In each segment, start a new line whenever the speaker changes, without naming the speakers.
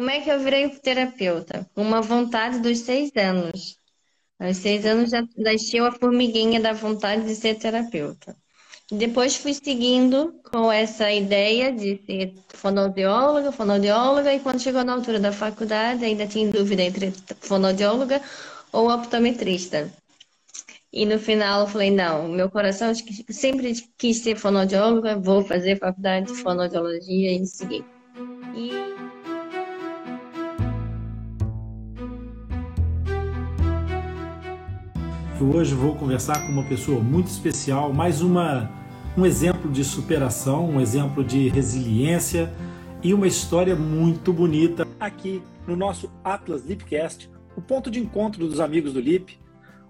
Como é que eu virei terapeuta? Uma vontade dos seis anos. Aos seis anos já nasceu a formiguinha da vontade de ser terapeuta. Depois fui seguindo com essa ideia de ser fonoaudióloga, fonoaudióloga, e quando chegou na altura da faculdade, ainda tinha dúvida entre fonoaudióloga ou optometrista. E no final eu falei, não, meu coração sempre quis ser fonoaudióloga, vou fazer faculdade de fonoaudiologia e seguir. E...
Eu hoje vou conversar com uma pessoa muito especial, mais uma, um exemplo de superação, um exemplo de resiliência e uma história muito bonita aqui no nosso Atlas Lipcast, o ponto de encontro dos amigos do Lip,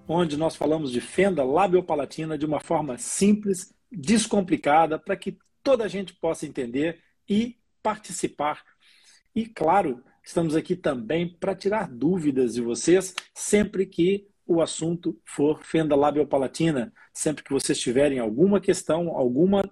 onde nós falamos de fenda labiopalatina de uma forma simples, descomplicada, para que toda a gente possa entender e participar. E, claro, estamos aqui também para tirar dúvidas de vocês sempre que o assunto for fenda labiopalatina. Sempre que vocês tiverem alguma questão, alguma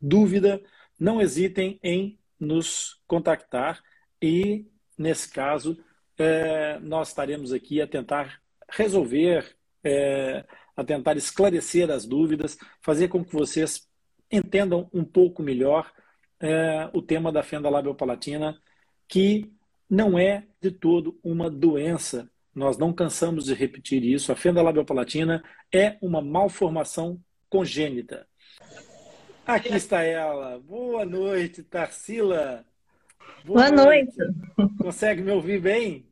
dúvida, não hesitem em nos contactar e, nesse caso, é, nós estaremos aqui a tentar resolver é, a tentar esclarecer as dúvidas, fazer com que vocês entendam um pouco melhor é, o tema da fenda labiopalatina, que não é de todo uma doença. Nós não cansamos de repetir isso. A fenda labiopalatina é uma malformação congênita. Aqui está ela. Boa noite, Tarsila.
Boa, Boa noite.
noite. Consegue me ouvir bem?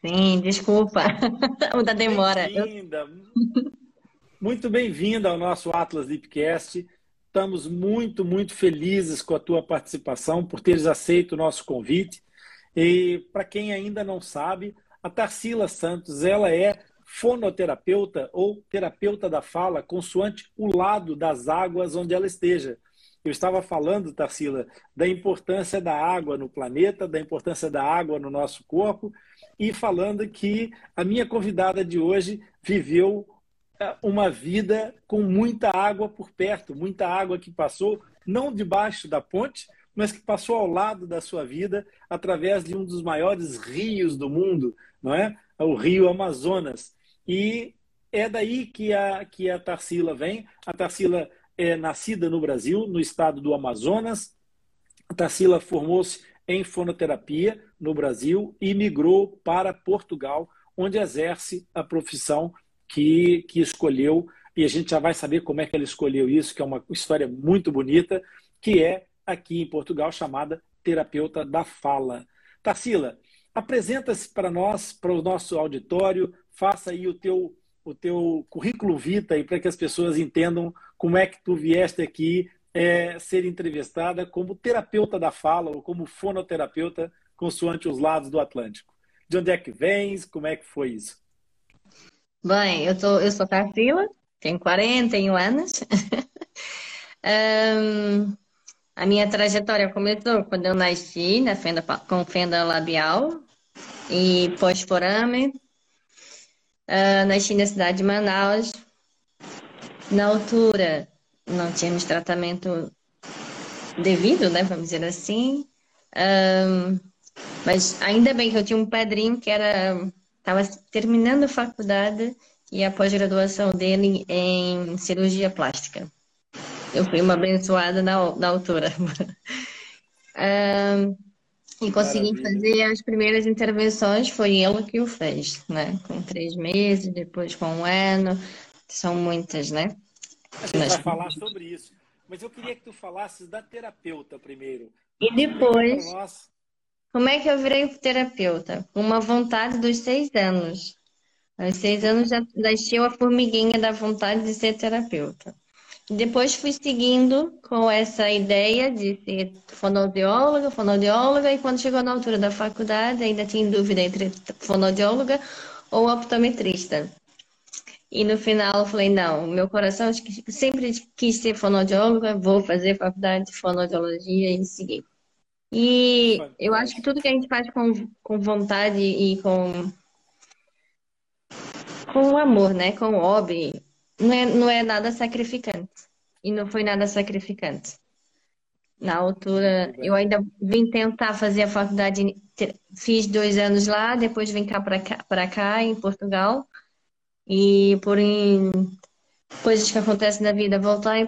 Sim, desculpa o da demora.
Bem-vinda. Muito bem-vinda ao nosso Atlas Deepcast. Estamos muito, muito felizes com a tua participação, por teres aceito o nosso convite. E para quem ainda não sabe, a Tarsila Santos, ela é fonoterapeuta ou terapeuta da fala, consoante o lado das águas onde ela esteja. Eu estava falando, Tarsila, da importância da água no planeta, da importância da água no nosso corpo, e falando que a minha convidada de hoje viveu é, uma vida com muita água por perto, muita água que passou não debaixo da ponte, mas que passou ao lado da sua vida através de um dos maiores rios do mundo, não é? O Rio Amazonas. E é daí que a que a Tarsila vem. A Tarsila é nascida no Brasil, no estado do Amazonas. A Tarsila formou-se em fonoterapia no Brasil e migrou para Portugal, onde exerce a profissão que, que escolheu. E a gente já vai saber como é que ela escolheu isso, que é uma história muito bonita, que é aqui em Portugal chamada terapeuta da fala. Tarsila, apresenta-se para nós, para o nosso auditório, faça aí o teu o teu currículo vitae para que as pessoas entendam como é que tu vieste aqui é, ser entrevistada como terapeuta da fala ou como fonoterapeuta consoante os lados do Atlântico. De onde é que vens? Como é que foi isso?
Bem, eu, tô, eu sou Tarsila, tenho 41 anos. um, a minha trajetória começou quando eu nasci na fenda, com fenda labial e pós-forame. Uh, nasci na cidade de Manaus. Na altura, não tínhamos tratamento devido, né? Vamos dizer assim. Um, mas ainda bem que eu tinha um padrinho que era estava terminando a faculdade e a pós-graduação dele em cirurgia plástica. Eu fui uma abençoada na, na altura. um, E consegui fazer as primeiras intervenções, foi ele que o fez, né? Com três meses, depois com um ano, são muitas, né?
A gente vai falar sobre isso. Mas eu queria que tu falasses da terapeuta primeiro.
E depois, como é que eu virei terapeuta? Uma vontade dos seis anos. Aos seis anos já nasceu a formiguinha da vontade de ser terapeuta. Depois fui seguindo com essa ideia de ser fonoaudióloga, fonoaudióloga, e quando chegou na altura da faculdade, ainda tinha dúvida entre fonoaudióloga ou optometrista. E no final eu falei, não, meu coração sempre quis ser fonoaudióloga, vou fazer faculdade de fonoaudiologia e seguir. E eu acho que tudo que a gente faz com, com vontade e com, com amor, né? Com hobby, não é, não é nada sacrificante. E não foi nada sacrificante. Na altura, eu ainda vim tentar fazer a faculdade, fiz dois anos lá, depois vim cá para cá, cá, em Portugal, e por em coisas que acontecem na vida, voltar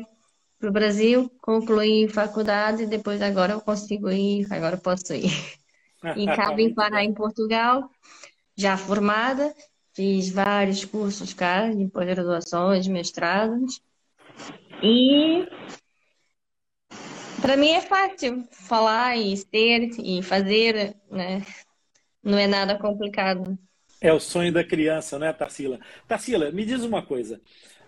para o Brasil, concluir faculdade, depois agora eu consigo ir, agora eu posso ir. E cá vim parar em Portugal, já formada, fiz vários cursos cá, de pós-graduações, mestrados, e para mim é fácil falar e ser e fazer, né? Não é nada complicado.
É o sonho da criança, né, Tarsila? Tarsila, me diz uma coisa.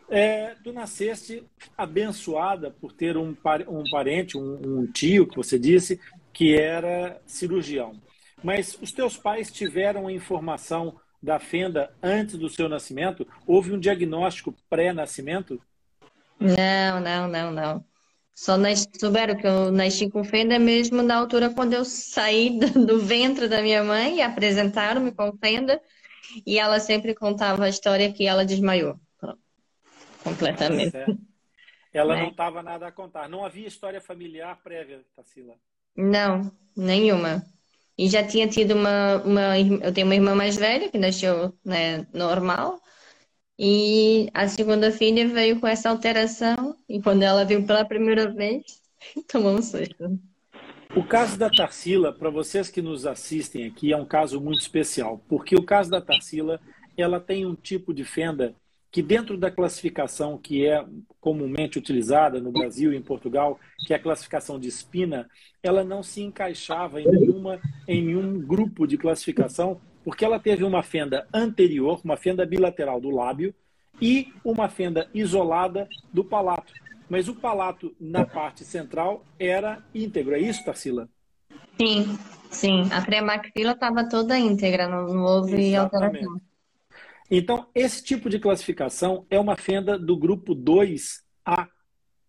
É, tu nasceste abençoada por ter um, um parente, um, um tio, que você disse, que era cirurgião. Mas os teus pais tiveram a informação da fenda antes do seu nascimento? Houve um diagnóstico pré-nascimento?
Não, não, não, não. Só nas, souberam que eu nasci com fenda mesmo na altura quando eu saí do, ventre da minha mãe e apresentaram-me com fenda e ela sempre contava a história que ela desmaiou. Completamente.
É. Ela é. não estava nada a contar. Não havia história familiar prévia, Tassila?
Não, nenhuma. E já tinha tido uma, uma. Eu tenho uma irmã mais velha que nasceu né, normal. E a segunda filha veio com essa alteração, e quando ela viu pela primeira vez, tomou um susto.
O caso da Tarsila, para vocês que nos assistem aqui, é um caso muito especial, porque o caso da Tarsila, ela tem um tipo de fenda que dentro da classificação que é comumente utilizada no Brasil e em Portugal, que é a classificação de espina, ela não se encaixava em, nenhuma, em nenhum grupo de classificação porque ela teve uma fenda anterior, uma fenda bilateral do lábio e uma fenda isolada do palato. Mas o palato na parte central era íntegro. É isso, Tarsila?
Sim, sim. A premaxila estava toda íntegra, não, houve Exatamente. alteração.
Então, esse tipo de classificação é uma fenda do grupo 2A,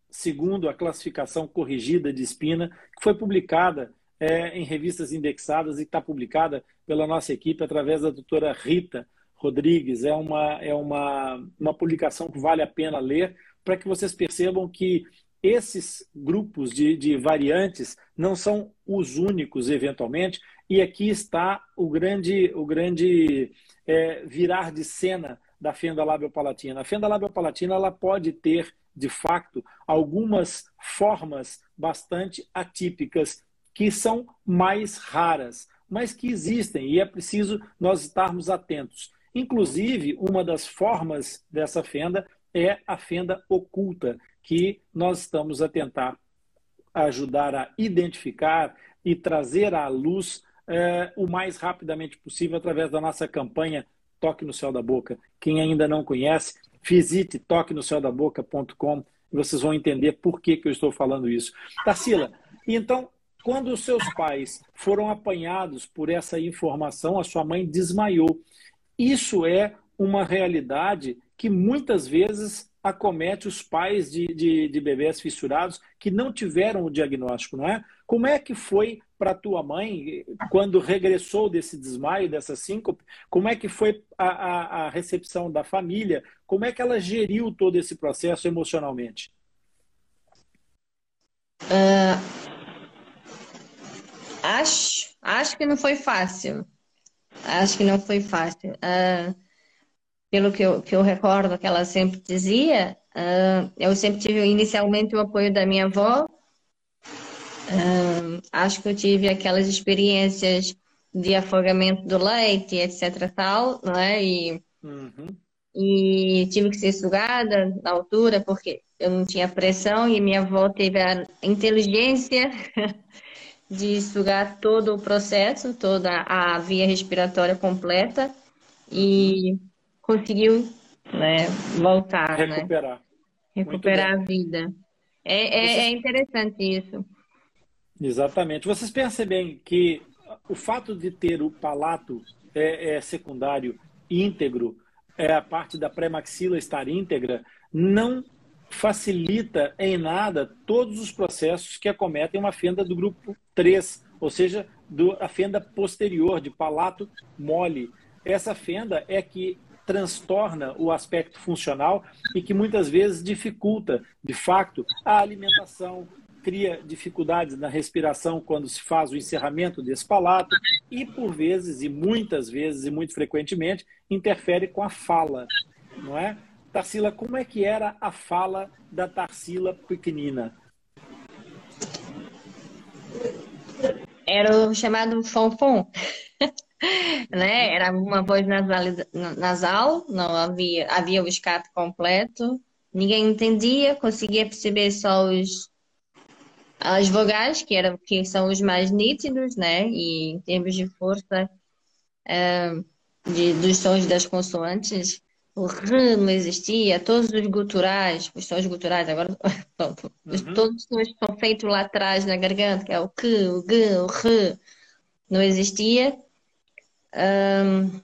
segundo a classificação corrigida de espina, que foi publicada é, em revistas indexadas e está publicada pela nossa equipe através da doutora Rita Rodrigues. É uma, é uma, uma publicação que vale a pena ler para que vocês percebam que esses grupos de, de variantes não são os únicos, eventualmente, e aqui está o grande, o grande é, virar de cena da fenda labiopalatina. A fenda labiopalatina ela pode ter, de fato, algumas formas bastante atípicas que são mais raras, mas que existem e é preciso nós estarmos atentos. Inclusive, uma das formas dessa fenda é a fenda oculta, que nós estamos a tentar ajudar a identificar e trazer à luz é, o mais rapidamente possível através da nossa campanha Toque no Céu da Boca. Quem ainda não conhece, visite toquenoceldaboca.com e vocês vão entender por que, que eu estou falando isso. Tarsila, então quando os seus pais foram apanhados por essa informação, a sua mãe desmaiou. Isso é uma realidade que muitas vezes acomete os pais de, de, de bebês fissurados que não tiveram o diagnóstico, não é? Como é que foi para tua mãe quando regressou desse desmaio, dessa síncope? Como é que foi a, a, a recepção da família? Como é que ela geriu todo esse processo emocionalmente?
Uh, Acho, acho que não foi fácil. Acho que não foi fácil. Uh, pelo que eu, que eu recordo que ela sempre dizia, uh, eu sempre tive inicialmente o apoio da minha avó. Acho que eu tive aquelas experiências de afogamento do leite, etc. Tal, não é? E, uhum. e tive que ser sugada na altura porque eu não tinha pressão e minha avó teve a inteligência de sugar todo o processo, toda a via respiratória completa e conseguiu né, voltar,
recuperar,
né? recuperar a vida. É, é, é, interessante isso.
Exatamente. Vocês percebem que o fato de ter o palato é, é secundário íntegro, é a parte da pré-maxila estar íntegra, não facilita em nada todos os processos que acometem uma fenda do grupo 3, ou seja, do, a fenda posterior, de palato mole. Essa fenda é que transtorna o aspecto funcional e que muitas vezes dificulta, de fato, a alimentação, cria dificuldades na respiração quando se faz o encerramento desse palato e, por vezes, e muitas vezes, e muito frequentemente, interfere com a fala, não é? Tarsila, como é que era a fala da Tarsila pequenina?
Era o chamado fonfon. né? Era uma voz nasal, não havia, havia o escape completo, ninguém entendia, conseguia perceber só os as vogais, que, eram, que são os mais nítidos, né? E em termos de força uh, de, dos sons das consoantes, o R não existia, todos os guturais, os sons guturais, agora uhum. todos os sons que são feitos lá atrás na garganta, que é o Q, o G, o R, não existia. Um,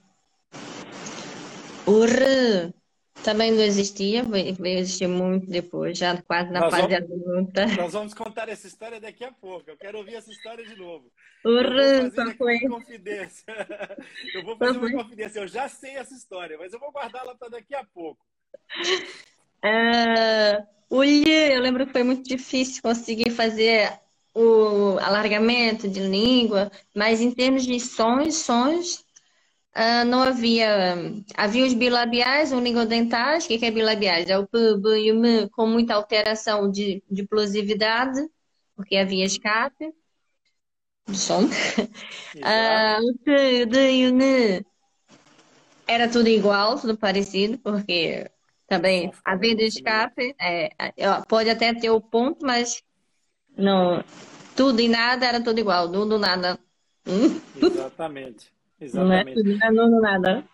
o R também não existia, veio existir muito depois, já quase na
nós
fase
vamos,
adulta.
Nós vamos contar essa história daqui a pouco. Eu quero ouvir essa história de novo.
Só foi.
Uma confidência. Eu vou fazer uma confidência. Eu já sei essa história, mas eu vou guardá-la para daqui a pouco.
Uh, eu lembro que foi muito difícil conseguir fazer o alargamento de língua, mas em termos de sons, sons, uh, não havia. Havia os bilabiais, o lingodentais. O que é bilabiais? É o P, B e o M com muita alteração de, de plosividade, porque havia escape de som. Uh, o T, D e o N era tudo igual, tudo parecido, porque também havendo escape, é, pode até ter o ponto, mas não, tudo e nada era tudo igual, tudo nada.
Hum? Exatamente. Exatamente.
Não é tudo nada.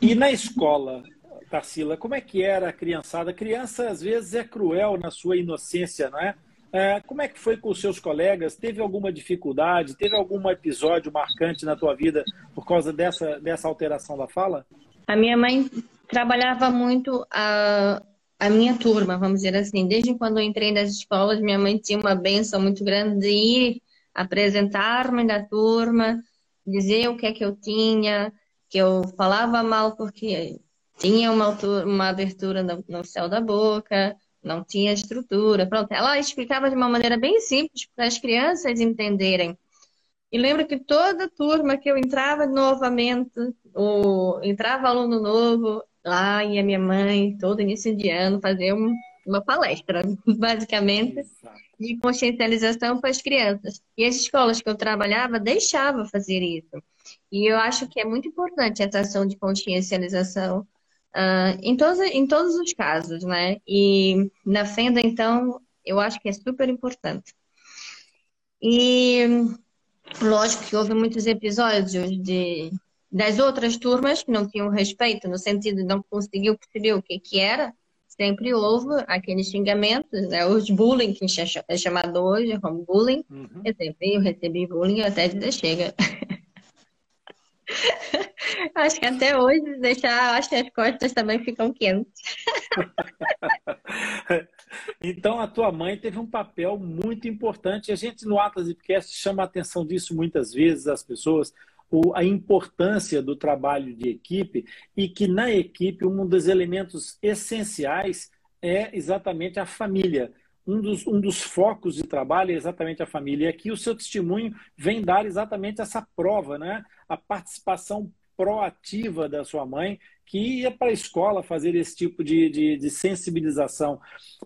E na escola, Tarsila, como é que era a criançada? A criança, às vezes, é cruel na sua inocência, não é? é? como é que foi com os seus colegas? Teve alguma dificuldade? Teve algum episódio marcante na tua vida por causa dessa, dessa alteração da fala?
A minha mãe trabalhava muito a, a minha turma, vamos dizer assim. Desde quando eu entrei nas escolas, minha mãe tinha uma benção muito grande de ir apresentar-me na turma, dizer o que é que eu tinha, que eu falava mal porque tinha uma, altura, uma abertura no, no céu da boca, não tinha estrutura. Pronto, ela explicava de uma maneira bem simples para as crianças entenderem. E lembro que toda turma que eu entrava novamente, ou entrava aluno novo, lá ia minha mãe, todo início de ano, fazer um, uma palestra, basicamente. De consciencialização para as crianças. E as escolas que eu trabalhava deixavam fazer isso. E eu acho que é muito importante essa ação de consciencialização uh, em, todos, em todos os casos, né? E na Fenda, então, eu acho que é super importante. E lógico que houve muitos episódios de, das outras turmas que não tinham respeito, no sentido de não conseguiu perceber o que, que era, sempre houve aqueles xingamentos, né? os bullying, que é chamado hoje como bullying. Uhum. Eu sempre eu recebi bullying até dizer chega. acho que até hoje deixar, acho que as costas também ficam quentes.
então a tua mãe teve um papel muito importante. A gente no Atlas Podcast chama a atenção disso muitas vezes as pessoas a importância do trabalho de equipe e que na equipe um dos elementos essenciais é exatamente a família. Um dos, um dos focos de trabalho é exatamente a família. E aqui o seu testemunho vem dar exatamente essa prova, né? a participação proativa da sua mãe, que ia para a escola fazer esse tipo de, de, de, sensibilização.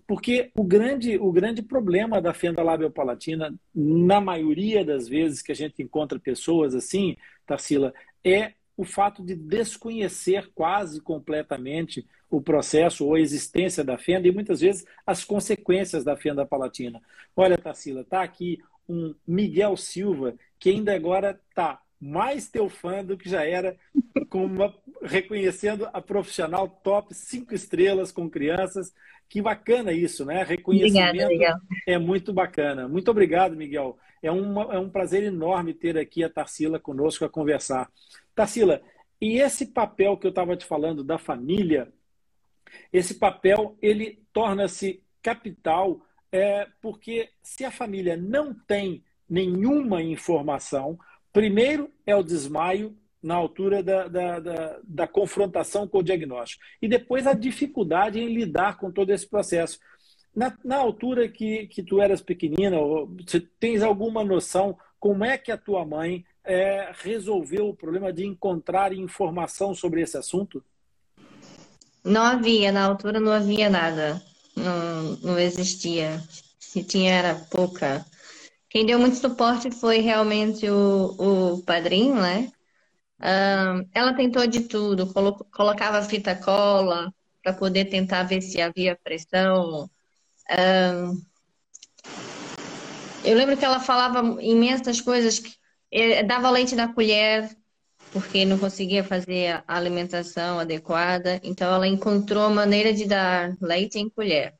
Porque o grande, o grande problema da fenda labiopalatina, na maioria das vezes que a gente encontra pessoas assim, Tarsila, é o fato de desconhecer quase completamente o processo ou a existência da fenda e muitas vezes as consequências da fenda palatina. Olha, Tarsila, está aqui um Miguel Silva que ainda agora está mais teu fã do que já era, uma, reconhecendo a profissional top cinco estrelas com crianças. Que bacana isso, né? Reconhecimento Obrigada, é muito bacana. Muito obrigado, Miguel. É, uma, é um prazer enorme ter aqui a Tarsila conosco a conversar. Tarsila, e esse papel que eu estava te falando da família, esse papel ele torna-se capital é, porque se a família não tem nenhuma informação, Primeiro é o desmaio na altura da, da, da, da, confrontação com o diagnóstico. E depois a dificuldade em lidar com todo esse processo. na, na altura que, que tu eras pequenina, você tens alguma noção como é que a tua mãe é, resolveu o problema de encontrar informação sobre esse assunto?
Não havia, na altura não havia nada, não, não existia. Se tinha, era pouca. Quem deu muito suporte foi realmente o, o padrinho, né? Ela tentou de tudo, colo colocava fita cola para poder tentar ver se havia pressão. Eu lembro que ela falava imensas coisas, eh, dava leite na colher, porque não conseguia fazer a alimentação adequada, então ela encontrou maneira de dar leite em colher.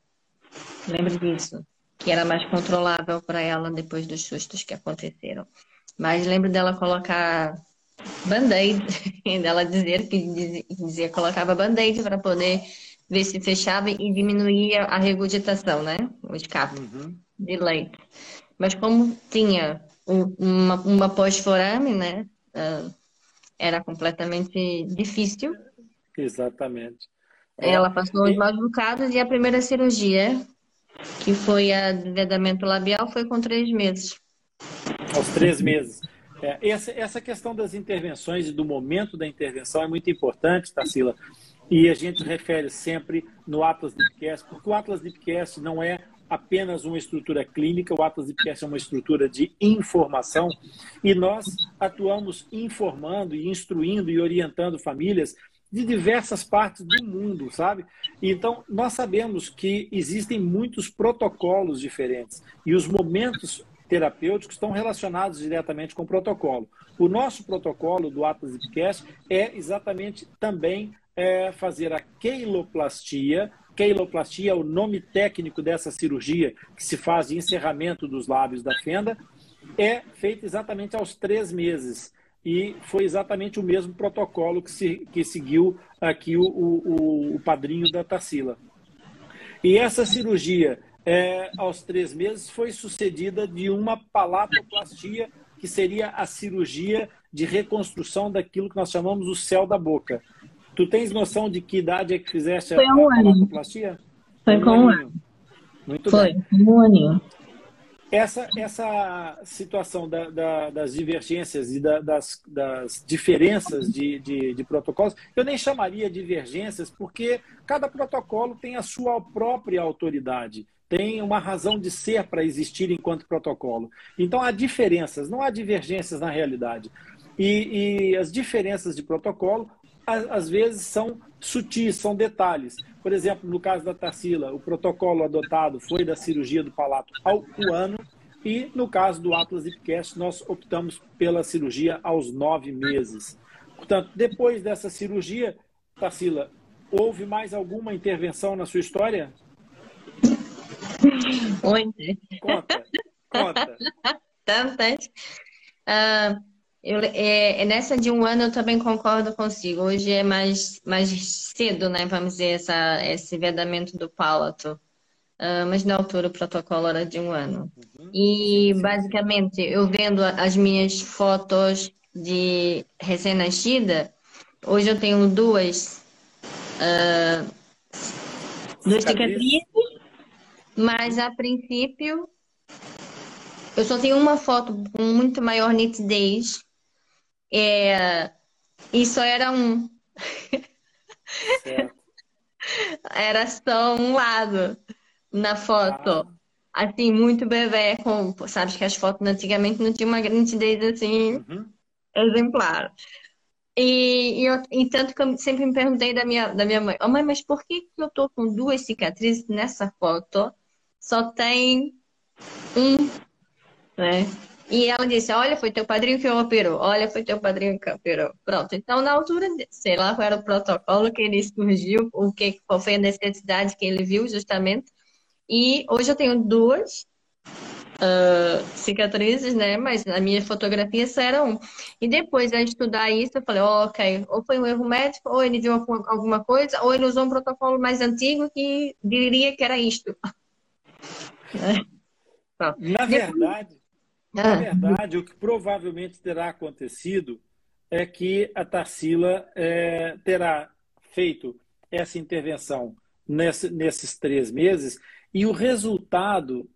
Lembro disso, que era mais controlável para ela depois dos sustos que aconteceram. Mas lembro dela colocar band-aid, dela dizer que dizia, colocava band-aid para poder ver se fechava e diminuía a regurgitação, né? O escape uhum. de leite. Mas como tinha uma, uma pós-forame, né? Uh, era completamente difícil.
Exatamente.
Ela passou os maus bocados e a primeira cirurgia, que foi a vedamento labial, foi com três meses.
Aos três meses. É, essa, essa questão das intervenções e do momento da intervenção é muito importante, Tarsila, e a gente refere sempre no Atlas Lipcast, porque o Atlas Lipcast não é apenas uma estrutura clínica, o Atlas Lipcast é uma estrutura de informação e nós atuamos informando e instruindo e orientando famílias de diversas partes do mundo, sabe? Então, nós sabemos que existem muitos protocolos diferentes e os momentos terapêuticos estão relacionados diretamente com o protocolo. O nosso protocolo do Atlas Lipcast é exatamente também é, fazer a queiloplastia Queiloplastia é o nome técnico dessa cirurgia que se faz de encerramento dos lábios da fenda. É feita exatamente aos três meses. E foi exatamente o mesmo protocolo que, se, que seguiu aqui o, o, o padrinho da Tarsila. E essa cirurgia, é, aos três meses, foi sucedida de uma palatoplastia, que seria a cirurgia de reconstrução daquilo que nós chamamos o céu da boca. Tu tens noção de que idade é que fizeste
Foi um a
palatoplastia?
Foi com um ano.
Muito
Foi,
bem.
um aninho.
Essa, essa situação da, da, das divergências e da, das, das, diferenças de, de, de, protocolos, eu nem chamaria divergências, porque cada protocolo tem a sua própria autoridade, tem uma razão de ser para existir enquanto protocolo. Então há diferenças, não há divergências na realidade. E, e as diferenças de protocolo às vezes são sutis, são detalhes. Por exemplo, no caso da Tarsila, o protocolo adotado foi da cirurgia do palato ao ano, e no caso do Atlas Ipcast, nós optamos pela cirurgia aos nove meses. Portanto, depois dessa cirurgia, Tarsila, houve mais alguma intervenção na sua história?
Onde?
Conta, conta.
Tantas. Uh... Eu, é, é, nessa de um ano eu também concordo consigo. Hoje é mais, mais cedo, né? Vamos dizer, essa, esse vedamento do palato. Uh, mas na altura o protocolo era de um ano. Uhum. E basicamente, eu vendo as minhas fotos de recém-nascida, hoje eu tenho duas, uh, duas cicatrizes, mas a princípio eu só tenho uma foto com muito maior nitidez é, e só era um. Certo. Era só um lado na foto. Ah. Assim, muito bebê, com, sabes que as fotos antigamente não tinham uma nitidez assim uhum. exemplar. E, e, eu, e tanto que eu sempre me perguntei da minha, da minha mãe, oh, mãe, mas por que eu tô com duas cicatrizes nessa foto? Só tem um, né? E ela disse: Olha, foi teu padrinho que operou. Olha, foi teu padrinho que operou. Pronto. Então, na altura, sei lá qual era o protocolo que ele surgiu, o que, qual foi a necessidade que ele viu, justamente. E hoje eu tenho duas uh, cicatrizes, né? Mas na minha fotografia só era um. E depois de estudar isso, eu falei: oh, Ok, ou foi um erro médico, ou ele viu alguma coisa, ou ele usou um protocolo mais antigo que diria que era isto.
Na verdade. Na ah. verdade, o que provavelmente terá acontecido é que a Tarsila é, terá feito essa intervenção nesse, nesses três meses E o resultado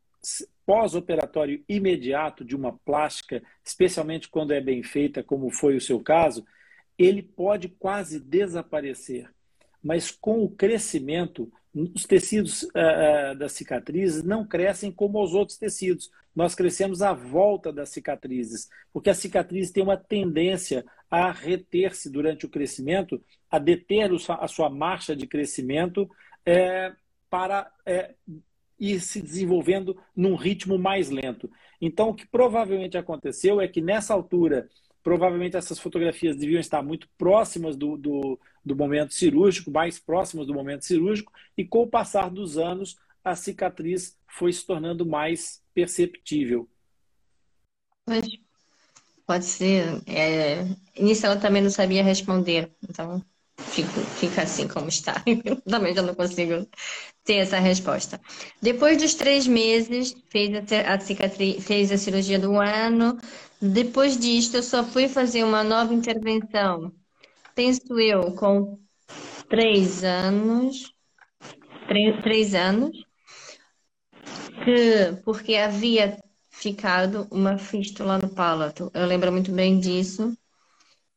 pós-operatório imediato de uma plástica, especialmente quando é bem feita, como foi o seu caso, ele pode quase desaparecer. Mas com o crescimento, os tecidos uh, das cicatrizes não crescem como os outros tecidos. Nós crescemos à volta das cicatrizes, porque a cicatriz tem uma tendência a reter-se durante o crescimento, a deter a sua marcha de crescimento é, para é, ir se desenvolvendo num ritmo mais lento. Então, o que provavelmente aconteceu é que nessa altura, provavelmente essas fotografias deviam estar muito próximas do, do, do momento cirúrgico, mais próximas do momento cirúrgico, e com o passar dos anos, a cicatriz foi se tornando mais perceptível.
Pode ser. É... Nisso ela também não sabia responder, então fico, fica assim como está. Eu também já não consigo ter essa resposta. Depois dos três meses, fez a, a cicatriz, fez a cirurgia do ano. Depois disto, eu só fui fazer uma nova intervenção, penso eu, com três anos. Três, três anos. Que, porque havia ficado uma fístula no palato. Eu lembro muito bem disso.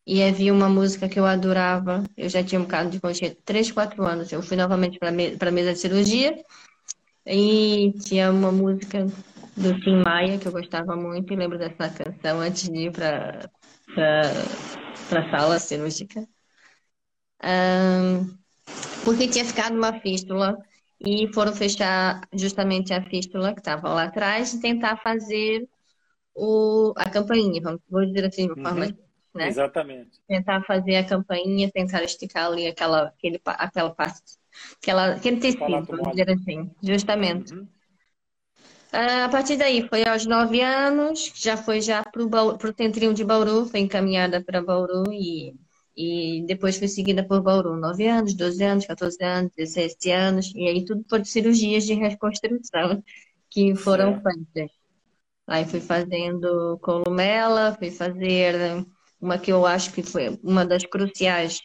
E havia uma música que eu adorava. Eu já tinha um bocado de tinha 3, 4 anos. Eu fui novamente para me a mesa de cirurgia. E tinha uma música do Tim Maia que eu gostava muito. E lembro dessa canção antes de ir para a sala cirúrgica. Um, porque tinha ficado uma fístula e foram fechar justamente a fístula que estava lá atrás e tentar fazer o, a campainha, vamos, dizer assim, de uma uhum. forma né?
Exatamente.
Tentar fazer a campainha, tentar esticar ali aquela, aquele, aquela parte, aquela, aquele tecido, vamos dizer assim, justamente. Uhum. Uh, a partir daí, foi aos nove anos, já foi já para o Centrinho de Bauru, foi encaminhada para Bauru e, e depois foi seguida por Bauru, nove anos, 12 anos, 14 anos, 16 anos, e aí tudo por cirurgias de reconstrução que foram feitas. Aí fui fazendo columela, fui fazer uma que eu acho que foi uma das cruciais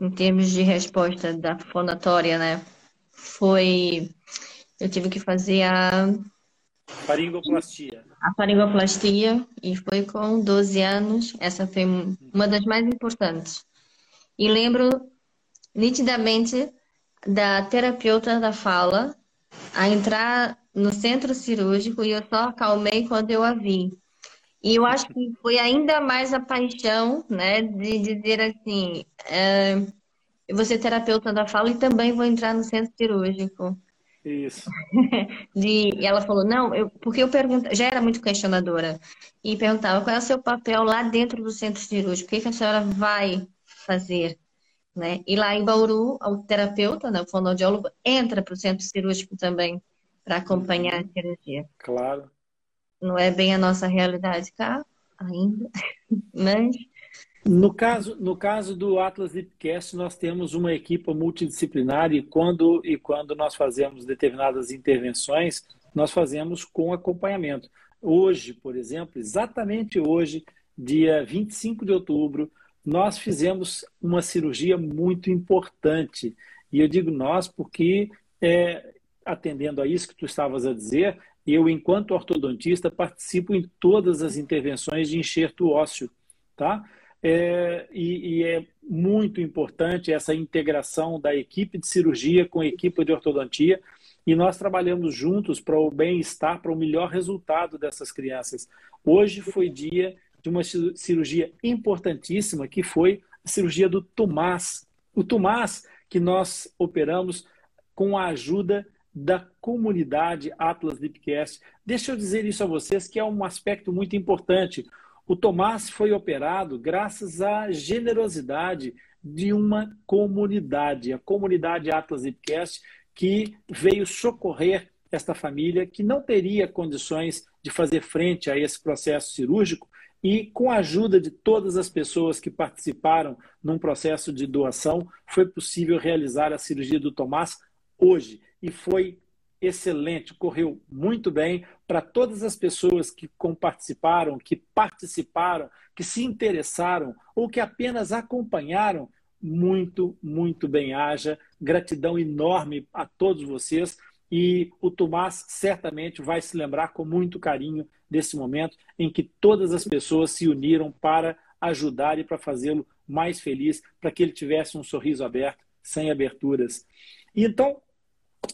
em termos de resposta da fonatória, né? Foi. Eu tive que fazer a.
Faringoplastia.
A faringoplastia, e foi com 12 anos. Essa foi uma das mais importantes. E lembro nitidamente da terapeuta da fala a entrar no centro cirúrgico e eu só acalmei quando eu a vi. E eu acho que foi ainda mais a paixão, né, de dizer assim, é, eu vou ser terapeuta da fala e também vou entrar no centro cirúrgico.
Isso.
De, e ela falou, não, eu, porque eu pergunto, já era muito questionadora, e perguntava qual é o seu papel lá dentro do centro cirúrgico, o que, que a senhora vai fazer? Né? E lá em Bauru, o terapeuta, né, o fonoaudiólogo, entra para o centro cirúrgico também para acompanhar a cirurgia.
Claro
não é bem a nossa realidade cá ainda, mas
no caso, no caso do Atlas Lipcast, nós temos uma equipe multidisciplinar e quando, e quando nós fazemos determinadas intervenções, nós fazemos com acompanhamento. Hoje, por exemplo, exatamente hoje, dia 25 de outubro, nós fizemos uma cirurgia muito importante. E eu digo nós porque, é, atendendo a isso que tu estavas a dizer, eu, enquanto ortodontista, participo em todas as intervenções de enxerto ósseo, tá? É, e, e, é muito importante essa integração da equipe de cirurgia com a equipe de ortodontia e nós trabalhamos juntos para o bem-estar, para o melhor resultado dessas crianças. Hoje foi dia de uma cirurgia importantíssima que foi a cirurgia do Tomás. O Tomás que nós operamos com a ajuda da comunidade Atlas Lipcast. Deixa eu dizer isso a vocês, que é um aspecto muito importante. O Tomás foi operado graças à generosidade de uma comunidade, a comunidade Atlas Lipcast, que veio socorrer esta família que não teria condições de fazer frente a esse processo cirúrgico e com a ajuda de todas as pessoas que participaram num processo de doação, foi possível realizar a cirurgia do Tomás hoje. E foi excelente, correu muito bem para todas as pessoas que participaram, que participaram, que se interessaram ou que apenas acompanharam. Muito, muito bem haja. Gratidão enorme a todos vocês e o Tomás certamente vai se lembrar com muito carinho desse momento em que todas as pessoas se uniram para ajudar e para fazê-lo mais feliz, para que ele tivesse um sorriso aberto, sem aberturas. E então,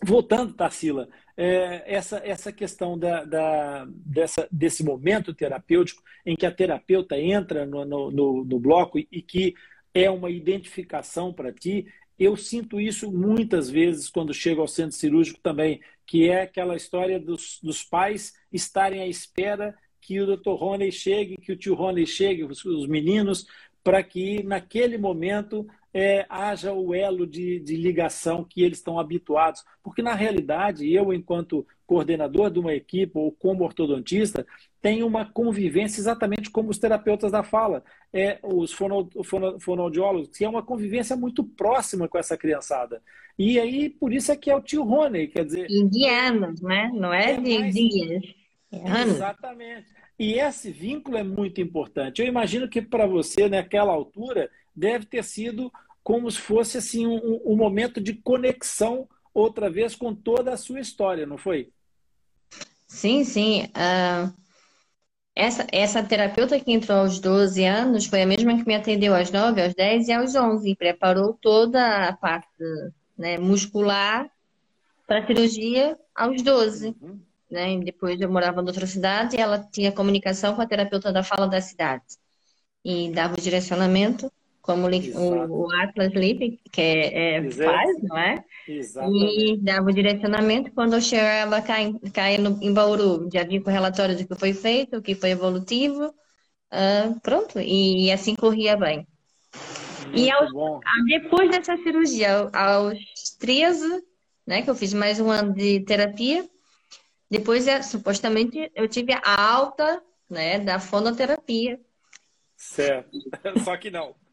voltando, Tarsila, é, essa, essa questão da, da, dessa, desse momento terapêutico em que a terapeuta entra no, no, no, bloco e, e que é uma identificação para ti, eu sinto isso muitas vezes quando chego ao centro cirúrgico também, que é aquela história dos, dos pais estarem à espera que o Dr. Rony chegue, que o tio Rony chegue, os, os meninos, para que naquele momento é, haja o elo de, de, ligação que eles estão habituados. Porque, na realidade, eu, enquanto coordenador de uma equipe ou como ortodontista, tenho uma convivência exatamente como os terapeutas da fala, é, os fono, fono, fonoaudiólogos, que é uma convivência muito próxima com essa criançada. E aí, por isso é que é o tio Rony, quer dizer...
Indianos, né? Não é, é de mais... dias.
Exatamente. E esse vínculo é muito importante. Eu imagino que para você, naquela altura, deve ter sido como se fosse assim um, um, momento de conexão outra vez com toda a sua história, não foi?
Sim, sim. Uh, essa, essa terapeuta que entrou aos 12 anos foi a mesma que me atendeu aos 9, aos 10 e aos 11 e preparou toda a parte né, muscular para a cirurgia aos 12. Uhum né? depois eu morava em outra cidade e ela tinha comunicação com a terapeuta da fala da cidade. E dava o direcionamento, como o, o, Atlas Lip, que é, é faz, não é? Exatamente. E dava o direcionamento quando eu chegava cá em, cá no, em Bauru, já vinha com o relatório do que foi feito, o que foi evolutivo, uh, pronto, e, e, assim corria bem. Muito e aos, depois dessa cirurgia, aos 13, né, que eu fiz mais um ano de terapia, depois, é, supostamente, eu tive a alta né, da fonoterapia.
Certo. Só que não.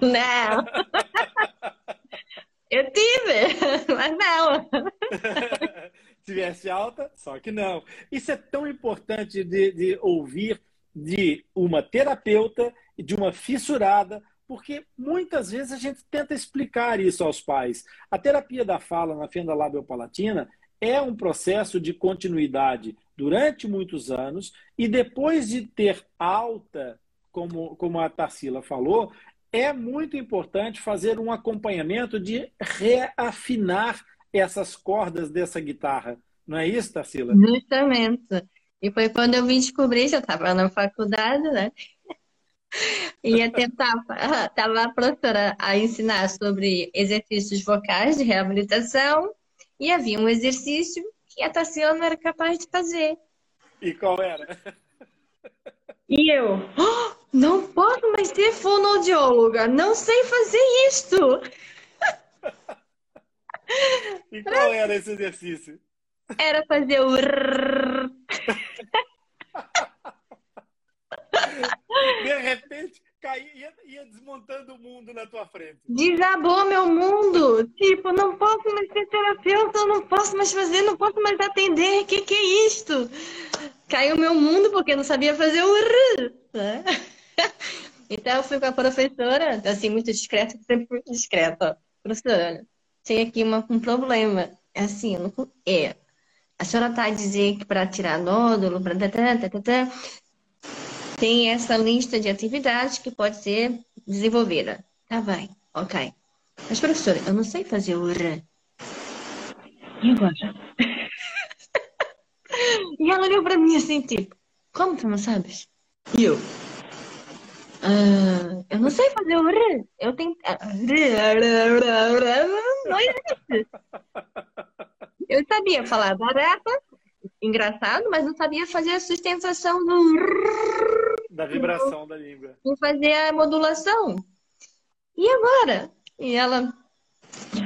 Não. eu tive, mas não.
Tivesse alta, só que não. Isso é tão importante de, de ouvir de uma terapeuta e de uma fissurada, porque muitas vezes a gente tenta explicar isso aos pais. A terapia da fala na fenda labiopalatina é um processo de continuidade durante muitos anos e depois de ter alta, como, como a Tarsila falou, é muito importante fazer um acompanhamento de reafinar essas cordas dessa guitarra. Não é isso, Tarsila?
Justamente. E foi quando eu vim descobrir, já estava na faculdade, né? Ia tentar, estava a professora a ensinar sobre exercícios vocais de reabilitação e havia um exercício que a Tassiana era capaz de fazer.
E qual era?
E eu, oh, não posso mais ser fonoaudióloga, não sei fazer isto.
E qual era esse exercício?
Era fazer o.
De repente, caía, ia desmontando o mundo na tua frente.
Desabou meu mundo. Tipo, não posso mais ser terapeuta, não posso mais fazer, não posso mais atender. O que, que é isto? Caiu meu mundo porque não sabia fazer o. Né? Então eu fui com a professora, assim, muito discreta, sempre fui discreta. Professora, tem aqui uma, um problema. Assim, não, é. A senhora está a dizer que para tirar nódulo, para tem essa lista de atividades que pode ser desenvolvida. Tá bem, ok. Mas, professora, eu não sei fazer o R. E agora? e ela olhou para mim assim, tipo, como tu não sabes? E eu, uh, eu não sei fazer o R. Eu tenho. Não existe. Eu sabia falar barata, engraçado, mas não sabia fazer a sustentação do.
Da vibração da língua.
E fazer a modulação. E agora? E ela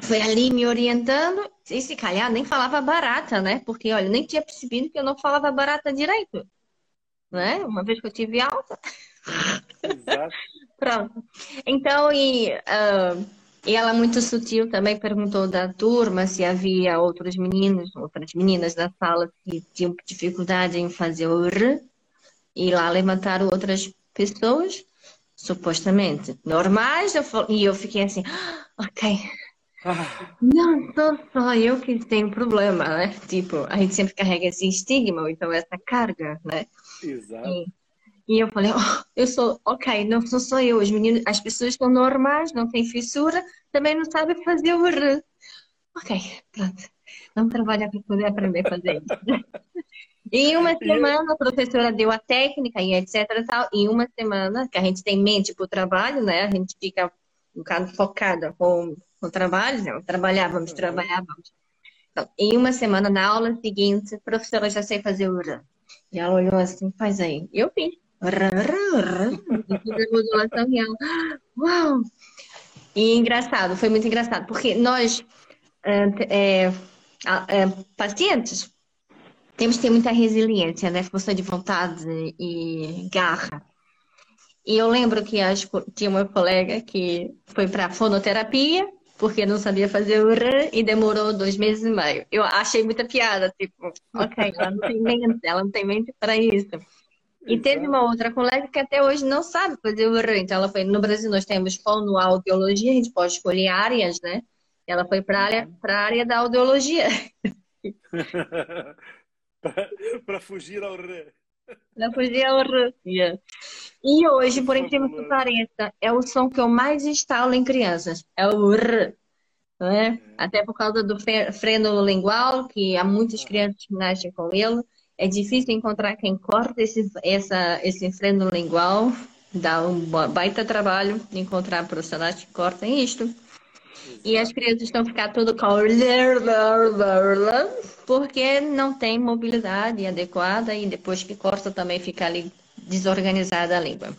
foi ali me orientando. E se calhar nem falava barata, né? Porque, olha, nem tinha percebido que eu não falava barata direito. Né? Uma vez que eu tive alta. Exato. Pronto. Então, e. Uh, e ela, muito sutil, também perguntou da turma se havia outros meninos, outras meninas da sala que tinham dificuldade em fazer o R. E lá levantaram outras pessoas, supostamente normais. E eu fiquei assim, ah, ok, Ah. Não sou só eu que tenho problema, né? Tipo, a gente sempre carrega esse estigma, então essa carga, né?
Exato.
E, e eu falei, oh, eu sou, ok, não sou só eu, os meninos, as pessoas estão normais, não têm fissura, também não sabem fazer o R. Ok, pronto. Vamos trabalhar para poder aprender a fazer isso. Em uma semana, a professora deu a técnica e etc. Tal. Em uma semana, que a gente tem mente para o trabalho, né? A gente fica um bocado focada com, com o trabalho, né? Trabalhar, vamos trabalhar, vamos. Então, em uma semana, na aula seguinte, professora, já sei fazer o R. E ela olhou assim, faz aí. Eu fiz. Modulação ela, uau! E engraçado, foi muito engraçado, porque nós, é, é, pacientes, temos que ter muita resiliência, né? Força de vontade e garra. E eu lembro que acho, tinha uma colega que foi para fonoterapia porque não sabia fazer o R e demorou dois meses e meio. Eu achei muita piada, tipo, ok, ela não tem mente, ela não tem mente para isso. E teve uma outra colega que até hoje não sabe fazer o R. Então ela foi, no Brasil nós temos fonoaudiologia, a gente pode escolher áreas, né? Ela foi para a área, área da audiologia.
para fugir ao re.
Para fugir ao re. Yeah. E hoje, por incrível que pareça, é o som que eu mais instalo em crianças. É o r. É? É. Até por causa do freno lingual, que há muitas crianças que nascem com ele. É difícil encontrar quem corta esse, essa, esse freno lingual. Dá um baita trabalho encontrar profissionais que cortem isto. E as crianças estão ficando tudo com porque não tem mobilidade adequada e depois que corta também fica ali desorganizada a língua.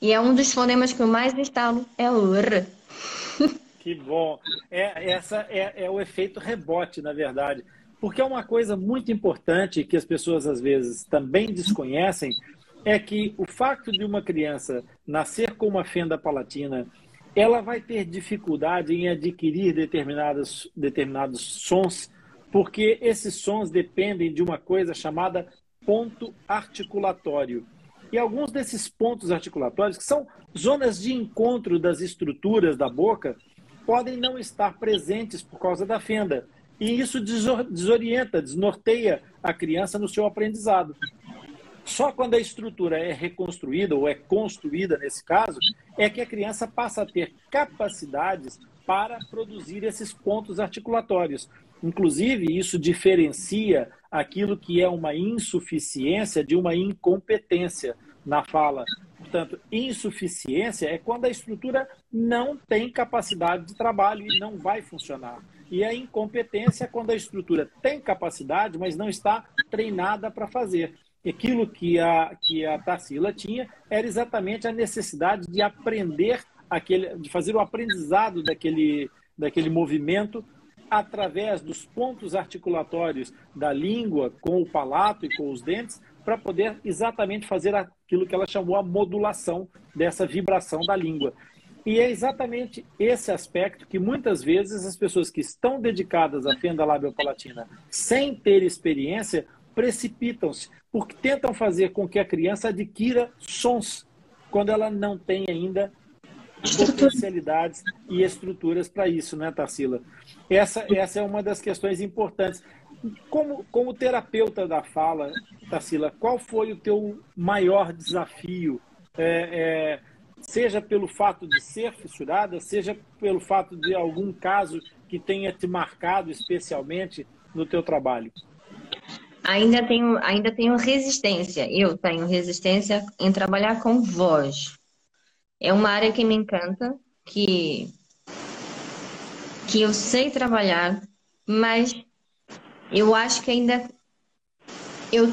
E é um dos fonemas que eu mais instalo, é o R.
Que bom. É, essa é, é o efeito rebote, na verdade. Porque é uma coisa muito importante que as pessoas às vezes também desconhecem, é que o fato de uma criança nascer com uma fenda palatina ela vai ter dificuldade em adquirir determinados, determinados sons, porque esses sons dependem de uma coisa chamada ponto articulatório. E alguns desses pontos articulatórios, que são zonas de encontro das estruturas da boca, podem não estar presentes por causa da fenda. E isso desorienta, desnorteia a criança no seu aprendizado. Só quando a estrutura é reconstruída ou é construída, nesse caso, é que a criança passa a ter capacidades para produzir esses pontos articulatórios. Inclusive, isso diferencia aquilo que é uma insuficiência de uma incompetência na fala. Portanto, insuficiência é quando a estrutura não tem capacidade de trabalho e não vai funcionar. E a incompetência é quando a estrutura tem capacidade, mas não está treinada para fazer aquilo que a, que a Tarsila tinha era exatamente a necessidade de aprender, aquele, de fazer o aprendizado daquele, daquele movimento através dos pontos articulatórios da língua com o palato e com os dentes, para poder exatamente fazer aquilo que ela chamou a modulação dessa vibração da língua. E é exatamente esse aspecto que muitas vezes as pessoas que estão dedicadas à fenda labiopalatina sem ter experiência precipitam-se, porque tentam fazer com que a criança adquira sons quando ela não tem ainda potencialidades e estruturas para isso, né, Tarsila? Essa, essa é uma das questões importantes. Como, como terapeuta da fala, Tarsila, qual foi o teu maior desafio? É, é, seja pelo fato de ser fissurada, seja pelo fato de algum caso que tenha te marcado especialmente no teu trabalho?
ainda tenho, ainda tenho resistência. Eu tenho resistência em trabalhar com voz. É uma área que me encanta, que, que eu sei trabalhar, mas eu acho que ainda eu,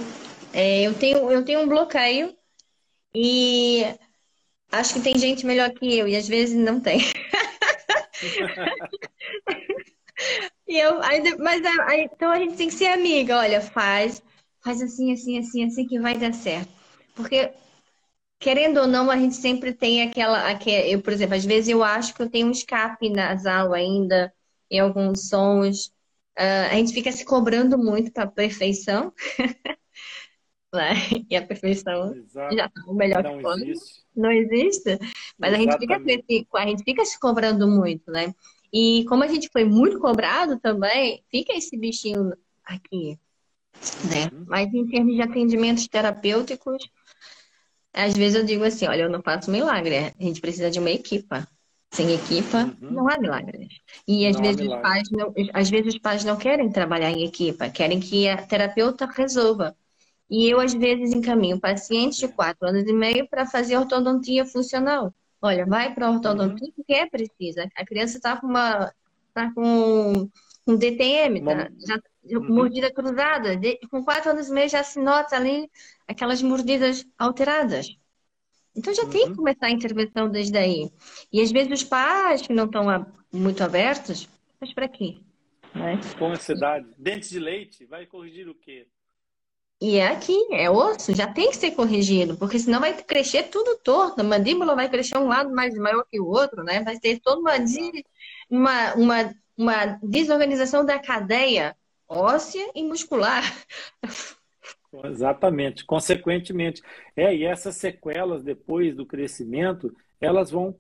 é, eu, tenho, eu tenho um bloqueio e acho que tem gente melhor que eu e às vezes não tem. E eu, aí, mas aí, então a gente tem que ser amiga, olha, faz, faz assim, assim, assim, assim que vai dar certo. Porque, querendo ou não, a gente sempre tem aquela, aquela eu, por exemplo, às vezes eu acho que eu tenho um escape nasal ainda em alguns sons. Uh, a gente fica se cobrando muito para perfeição. né? E a perfeição Exato. já está o melhor não que pode. Existe. Não existe. Mas a gente, fica, a gente fica se cobrando muito, né? E como a gente foi muito cobrado também, fica esse bichinho aqui, né? Uhum. Mas em termos de atendimentos terapêuticos, às vezes eu digo assim, olha, eu não faço milagre, a gente precisa de uma equipa. Sem equipa, uhum. não há milagres. E às vezes, os pais não, às vezes os pais não querem trabalhar em equipa, querem que a terapeuta resolva. E eu, às vezes, encaminho pacientes de 4 anos e meio para fazer ortodontia funcional. Olha, vai para a ortodontia uhum. porque é precisa. A criança está com uma. Tá com um DTM, tá? já, uhum. mordida cruzada. De, com 4 anos e meio já se nota ali aquelas mordidas alteradas. Então já uhum. tem que começar a intervenção desde aí. E às vezes os pais que não estão muito abertos, mas para quê?
Né? Com ansiedade. Dentes de leite, vai corrigir o quê?
E é aqui, é osso, já tem que ser corrigido, porque senão vai crescer tudo torto. A mandíbula vai crescer um lado mais maior que o outro, né? Vai ter toda uma, uma, uma, uma desorganização da cadeia óssea e muscular.
Exatamente, consequentemente. É, e essas sequelas depois do crescimento, elas vão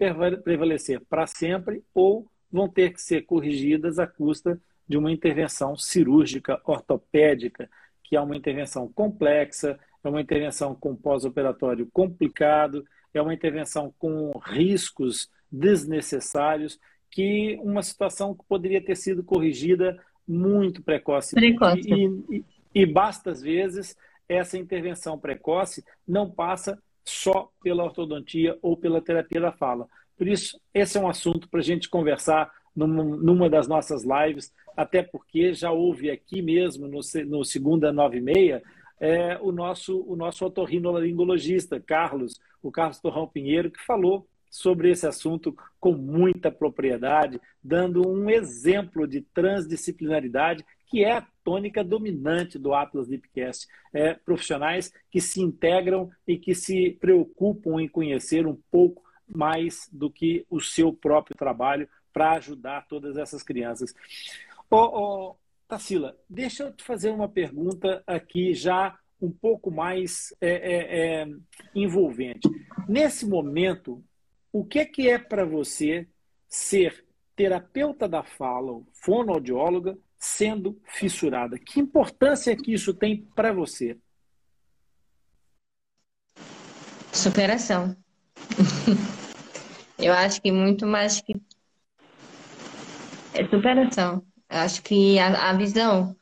prevalecer para sempre ou vão ter que ser corrigidas à custa de uma intervenção cirúrgica ortopédica que é uma intervenção complexa, é uma intervenção com pós-operatório complicado, é uma intervenção com riscos desnecessários, que uma situação que poderia ter sido corrigida muito precoce.
precoce.
E, e, e basta, às vezes, essa intervenção precoce não passa só pela ortodontia ou pela terapia da fala. Por isso, esse é um assunto para a gente conversar numa das nossas lives, até porque já houve aqui mesmo, no, no Segunda 96, é, o nosso, o nosso otorrinolaringologista, Carlos, o Carlos Torrão Pinheiro, que falou sobre esse assunto com muita propriedade, dando um exemplo de transdisciplinaridade que é a tônica dominante do Atlas Deepcast. É, profissionais que se integram e que se preocupam em conhecer um pouco mais do que o seu próprio trabalho para ajudar todas essas crianças. Ô, ô, Tassila, deixa eu te fazer uma pergunta aqui já um pouco mais é, é, é, envolvente. Nesse momento, o que, que é para você ser terapeuta da fala, ou fonoaudióloga, sendo fissurada? Que importância que isso tem para você?
Superação. Eu acho que muito mais que é superação. Acho que a, a visão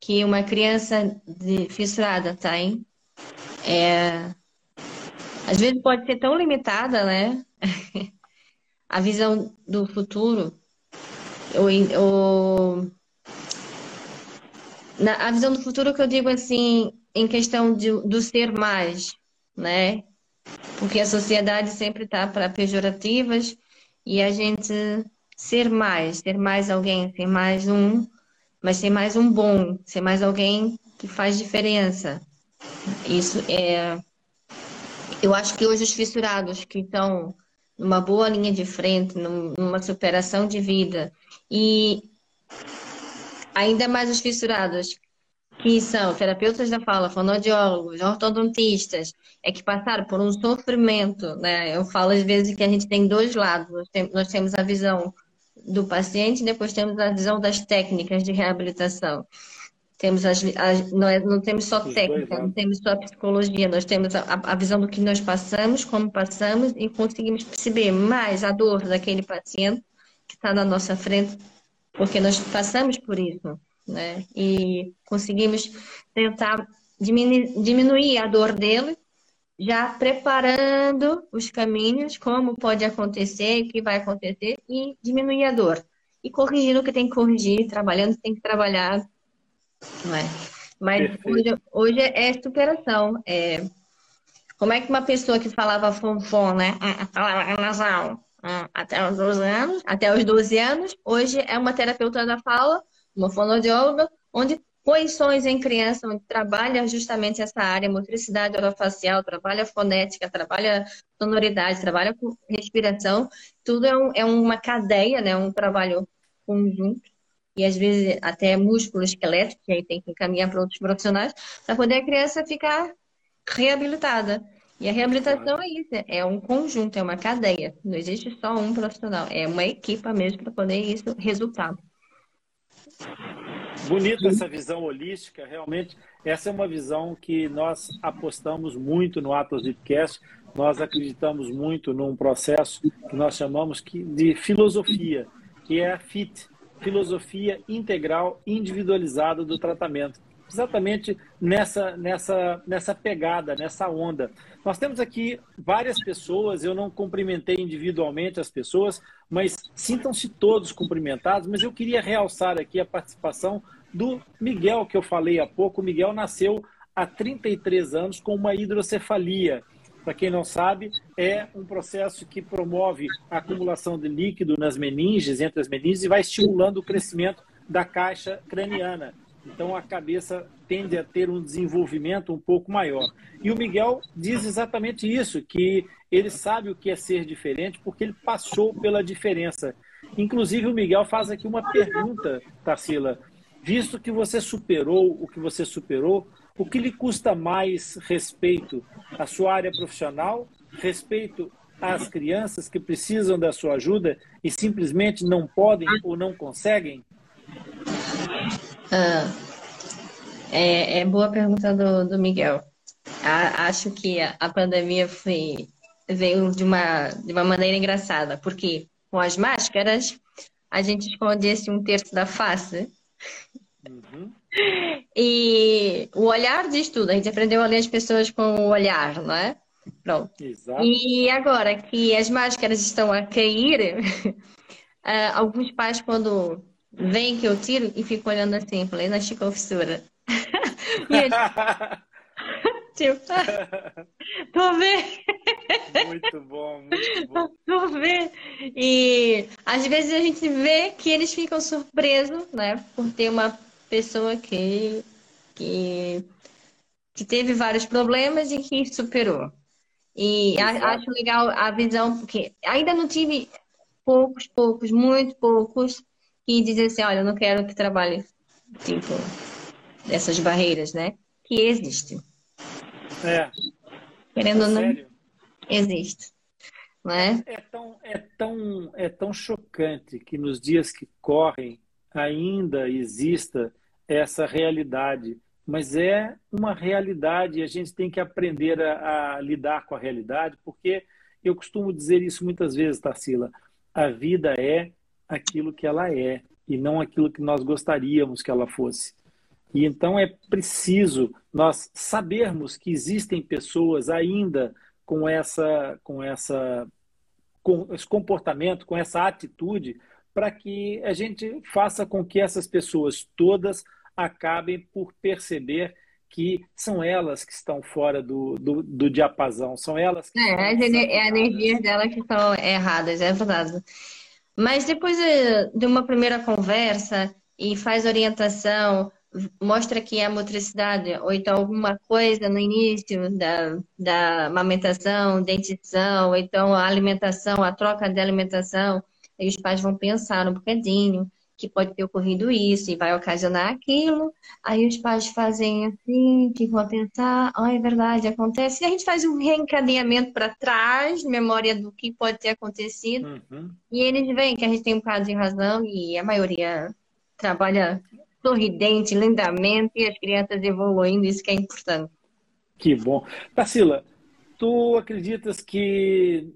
que uma criança de, fissurada tem é, às vezes pode ser tão limitada, né? a visão do futuro, ou, ou na, a visão do futuro que eu digo assim, em questão de, do ser mais, né? Porque a sociedade sempre está para pejorativas e a gente ser mais, ser mais alguém, ser mais um, mas ser mais um bom, ser mais alguém que faz diferença. Isso é. Eu acho que hoje os fissurados que estão numa boa linha de frente, numa superação de vida, e ainda mais os fissurados que são terapeutas da fala, fonoaudiólogos, ortodontistas, é que passaram por um sofrimento, né? Eu falo às vezes que a gente tem dois lados, nós temos a visão do paciente, depois temos a visão das técnicas de reabilitação. Temos as, as não, é, não, temos só técnica, não temos só psicologia, nós temos a, a, visão do que nós passamos, como passamos e conseguimos perceber mais a dor daquele paciente que está na nossa frente, porque nós passamos por isso, né? E conseguimos tentar diminuir, diminuir a dor dele já preparando os caminhos, como pode acontecer, o que vai acontecer, e diminuir a dor. E corrigindo o que tem que corrigir, trabalhando o que tem que trabalhar. Não é? Mas hoje, hoje, é superação. É... Como é que uma pessoa que falava fonfon, né? Falava nasal até os 12 anos, até os 12 anos, hoje é uma terapeuta da fala, uma fonoaudióloga, onde Posições em criança, onde trabalha justamente essa área, motricidade orofacial, trabalha fonética, trabalha sonoridade, trabalha com respiração, tudo é, um, é uma cadeia, né? um trabalho conjunto, e às vezes até músculo esquelético, que aí tem que encaminhar para outros profissionais, para poder a criança ficar reabilitada. E a reabilitação é isso, é um conjunto, é uma cadeia. Não existe só um profissional, é uma equipa mesmo para poder isso resultar.
Bonita essa visão holística, realmente. Essa é uma visão que nós apostamos muito no Atlas Deepcast. Nós acreditamos muito num processo que nós chamamos de filosofia, que é a FIT, Filosofia Integral Individualizada do Tratamento exatamente nessa, nessa, nessa pegada, nessa onda. Nós temos aqui várias pessoas, eu não cumprimentei individualmente as pessoas, mas sintam-se todos cumprimentados. Mas eu queria realçar aqui a participação do Miguel, que eu falei há pouco. O Miguel nasceu há 33 anos com uma hidrocefalia. Para quem não sabe, é um processo que promove a acumulação de líquido nas meninges, entre as meninges, e vai estimulando o crescimento da caixa craniana. Então a cabeça tende a ter um desenvolvimento um pouco maior. E o Miguel diz exatamente isso, que ele sabe o que é ser diferente porque ele passou pela diferença. Inclusive o Miguel faz aqui uma pergunta, Tarsila. Visto que você superou o que você superou, o que lhe custa mais respeito à sua área profissional, respeito às crianças que precisam da sua ajuda e simplesmente não podem ou não conseguem?
Ah, é, é, boa pergunta do, do Miguel. A, acho que a, a, pandemia foi, veio de uma, de uma maneira engraçada, porque com as máscaras a gente escondesse um terço da face. Uhum. E o olhar diz tudo, a gente aprendeu a ler as pessoas com o olhar, não é? Pronto. Exato. E agora que as máscaras estão a cair, uh, alguns pais, quando vem que eu tiro e fico olhando assim, falei, na Chica Fissura. e ele... tipo, tô vendo.
Muito bom, muito bom.
Tô vendo. E às vezes a gente vê que eles ficam surpresos, né? Por ter uma pessoa que, que, que teve vários problemas e que superou. E a, acho legal a visão, porque ainda não tive poucos, poucos, muito poucos que dizem assim, olha, eu não quero que trabalhe, tipo, dessas barreiras, né? Que existem.
É.
Querendo ou não, sério? existe. Não é?
É, tão, é, tão, é tão chocante que nos dias que correm ainda exista essa realidade. Mas é uma realidade e a gente tem que aprender a, a lidar com a realidade, porque eu costumo dizer isso muitas vezes, Tarsila. A vida é aquilo que ela é e não aquilo que nós gostaríamos que ela fosse. E então é preciso nós sabermos que existem pessoas ainda com essa com essa com esse comportamento, com essa atitude, para que a gente faça com que essas pessoas todas acabem por perceber que são elas que estão fora do, do, do diapasão, são elas que.
É, as energias delas que estão erradas, é verdade. Mas depois de uma primeira conversa e faz orientação, mostra que a motricidade, ou então alguma coisa no início da, da amamentação, dentição, ou então a alimentação, a troca de alimentação, aí os pais vão pensar um bocadinho que pode ter ocorrido isso e vai ocasionar aquilo. Aí os pais fazem assim, ficam a pensar, oh, é verdade, acontece. E a gente faz um reencadeamento para trás, memória do que pode ter acontecido. Uhum. E eles veem que a gente tem um bocado de razão e a maioria trabalha sorridente, lindamente, e as crianças evoluindo, isso que é importante.
Que bom. Tarsila, tu acreditas que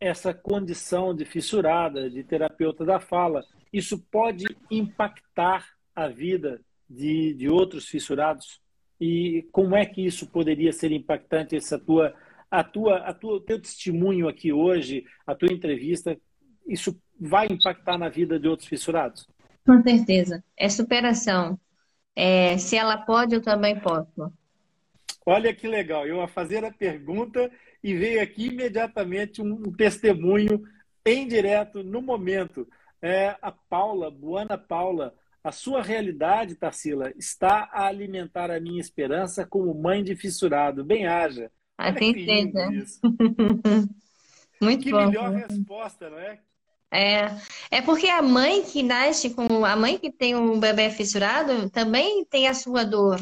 essa condição de fissurada, de terapeuta da fala, isso pode impactar a vida de, de outros fissurados? E como é que isso poderia ser impactante, essa tua, a tua, a tua, teu testemunho aqui hoje, a tua entrevista, isso vai impactar na vida de outros fissurados?
Com certeza. É superação. É, se ela pode, eu também posso.
Olha que legal. Eu a fazer a pergunta e veio aqui imediatamente um, testemunho em direto no momento é a Paula, Buana Paula. A sua realidade, Tarsila, está a alimentar a minha esperança como mãe de fissurado. Bem haja.
Assim seja.
Muito que bom. Que melhor resposta, não é?
É, é porque a mãe que nasce com a mãe que tem um bebê fissurado também tem a sua dor,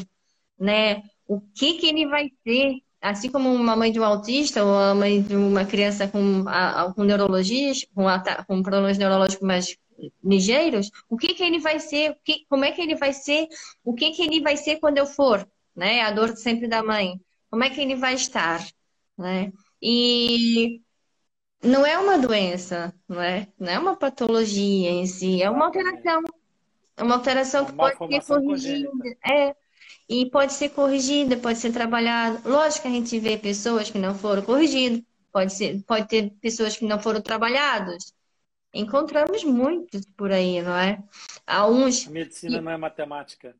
né? O que que ele vai ter assim como uma mãe de um autista ou a mãe de uma criança com, a, com neurologias, com, com problemas neurológicos mais ligeiros, o que que ele vai ser, o que, como é que ele vai ser, o que que ele vai ser quando eu for, né? A dor sempre da mãe. Como é que ele vai estar, né? E não é uma doença, não é? Não é uma patologia em si, é uma alteração. É uma alteração que pode ser corrigida. É, e pode ser corrigida, pode ser trabalhada. Lógico que a gente vê pessoas que não foram corrigidas, pode ser, pode ter pessoas que não foram trabalhadas. Encontramos muitos por aí, não é?
Há uns. A medicina que... não é matemática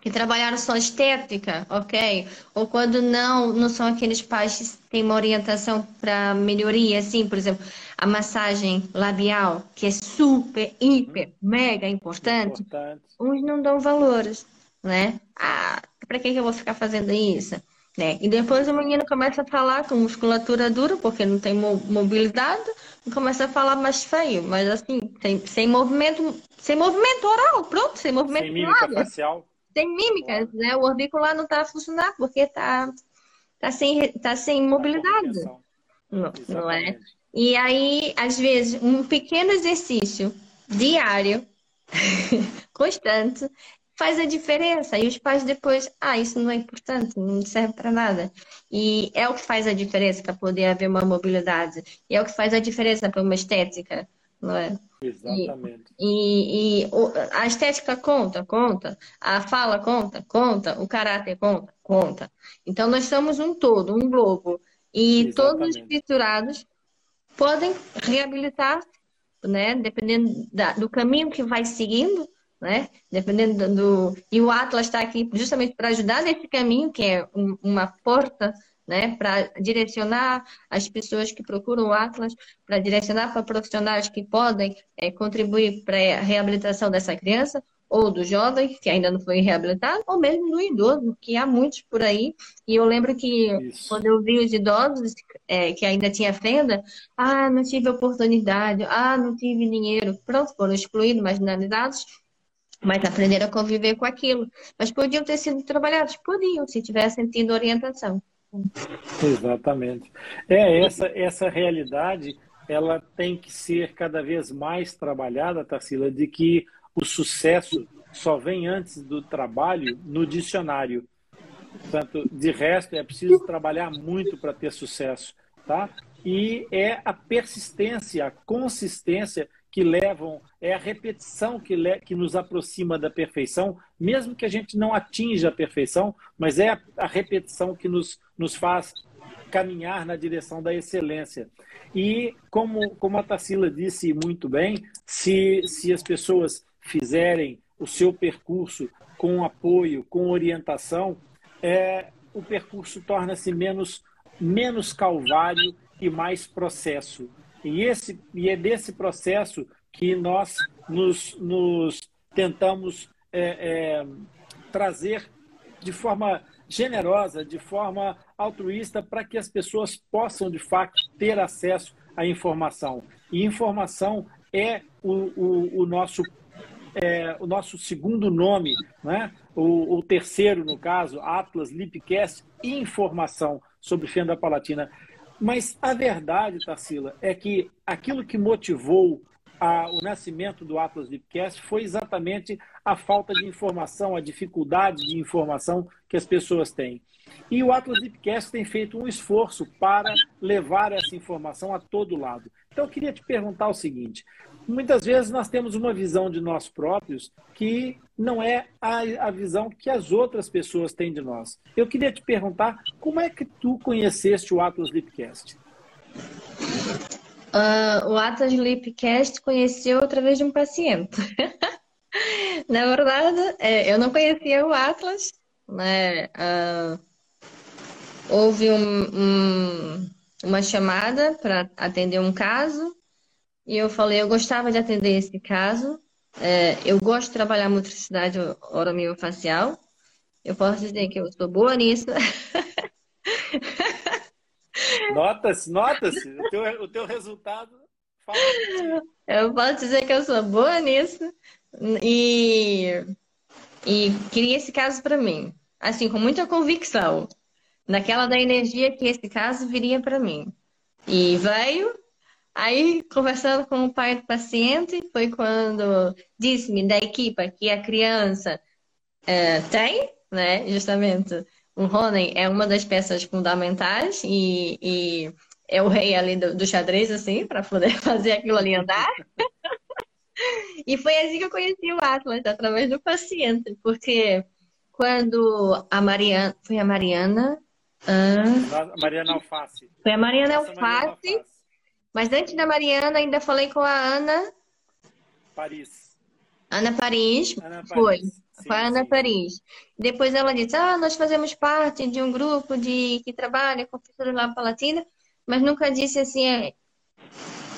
que trabalharam só estética, ok? Ou quando não, não são aqueles pais que têm uma orientação para melhoria, assim, por exemplo, a massagem labial, que é super, hiper, mega importante, importante. uns não dão valores, né? Ah, para que, que eu vou ficar fazendo isso? Né? E depois o menino começa a falar com musculatura dura, porque não tem mobilidade, e começa a falar mais feio, mas assim, sem, sem movimento, sem movimento oral, pronto, sem movimento sem
mímica facial
tem mímicas, né? O orbicular não está a funcionar porque está tá sem, tá sem mobilidade. Não, não é? E aí, às vezes, um pequeno exercício diário, constante, faz a diferença. E os pais depois, ah, isso não é importante, não serve para nada. E é o que faz a diferença para poder haver uma mobilidade. E é o que faz a diferença para uma estética, não é?
Exatamente.
E, e, e, a estética conta, conta. A fala conta, conta. O caráter conta, conta. Então nós somos um todo, um globo. E Exatamente. todos os fissurados podem reabilitar, né? Dependendo da, do caminho que vai seguindo, né? Dependendo do. E o Atlas está aqui justamente para ajudar nesse caminho, que é um, uma porta né, para direcionar as pessoas que procuram o Atlas, para direcionar para profissionais que podem é, contribuir para a reabilitação dessa criança ou do jovem que ainda não foi reabilitado, ou mesmo do idoso, que há muitos por aí. E eu lembro que Isso. quando eu vi os idosos é, que ainda tinha fenda, ah, não tive oportunidade, ah, não tive dinheiro, pronto, foram excluídos, marginalizados, mas aprenderam a conviver com aquilo. Mas podiam ter sido trabalhados? Podiam, se tivessem tido orientação.
Exatamente. É essa essa realidade, ela tem que ser cada vez mais trabalhada, Tarsila, de que o sucesso só vem antes do trabalho no dicionário. Portanto, de resto, é preciso trabalhar muito para ter sucesso, tá? E é a persistência, a consistência que levam, é a repetição que, le, que nos aproxima da perfeição, mesmo que a gente não atinja a perfeição, mas é a, a repetição que nos, nos faz caminhar na direção da excelência. E como, como a Tarsila disse muito bem, se, se as pessoas fizerem o seu percurso com apoio, com orientação, é, o percurso torna-se menos, menos calvário e mais processo. E, esse, e é desse processo que nós nos, nos tentamos é, é, trazer de forma generosa, de forma altruísta, para que as pessoas possam, de fato, ter acesso à informação. E informação é o, o, o nosso é, o nosso segundo nome, né? o, o, terceiro, no caso, Atlas Lipcast, informação sobre fenda palatina. Mas a verdade, Tarsila, é que aquilo que motivou a, o nascimento do Atlas Lipcast foi exatamente a falta de informação, a dificuldade de informação que as pessoas têm. E o Atlas Lipcast tem feito um esforço para levar essa informação a todo lado. Então, eu queria te perguntar o seguinte: muitas vezes nós temos uma visão de nós próprios que não é a, a visão que as outras pessoas têm de nós. Eu queria te perguntar como é que tu conheceste o Atlas Lipcast?
Uh, o Atlas Lipcast conheceu através de um paciente. Na verdade, é, eu não conhecia o Atlas, né? Uh, houve um, um, uma chamada para atender um caso e eu falei, eu gostava de atender esse caso. É, eu gosto de trabalhar motricidade oromiofascial. Eu posso dizer que eu sou boa nisso.
Nota-se, nota-se. O teu, o teu resultado fala.
Eu posso dizer que eu sou boa nisso. E, e queria esse caso para mim. Assim, com muita convicção. naquela da energia que esse caso viria para mim. E veio, aí conversando com o pai do paciente, foi quando disse-me da equipa que a criança é, tem, né, justamente, o Ronen é uma das peças fundamentais e, e é o rei ali do, do xadrez, assim, para poder fazer aquilo ali andar. e foi assim que eu conheci o Atlas, através do paciente, porque quando a Mariana. Foi a Mariana.
Ah, Mariana Alface.
Foi a Mariana Alface, Mariana Alface. Mas antes da Mariana, ainda falei com a Ana.
Paris.
Ana Paris. Ana Paris. Foi. Sim, foi a Ana sim. Paris. Depois ela disse: Ah, nós fazemos parte de um grupo de que trabalha com fissura lá palatina mas nunca disse assim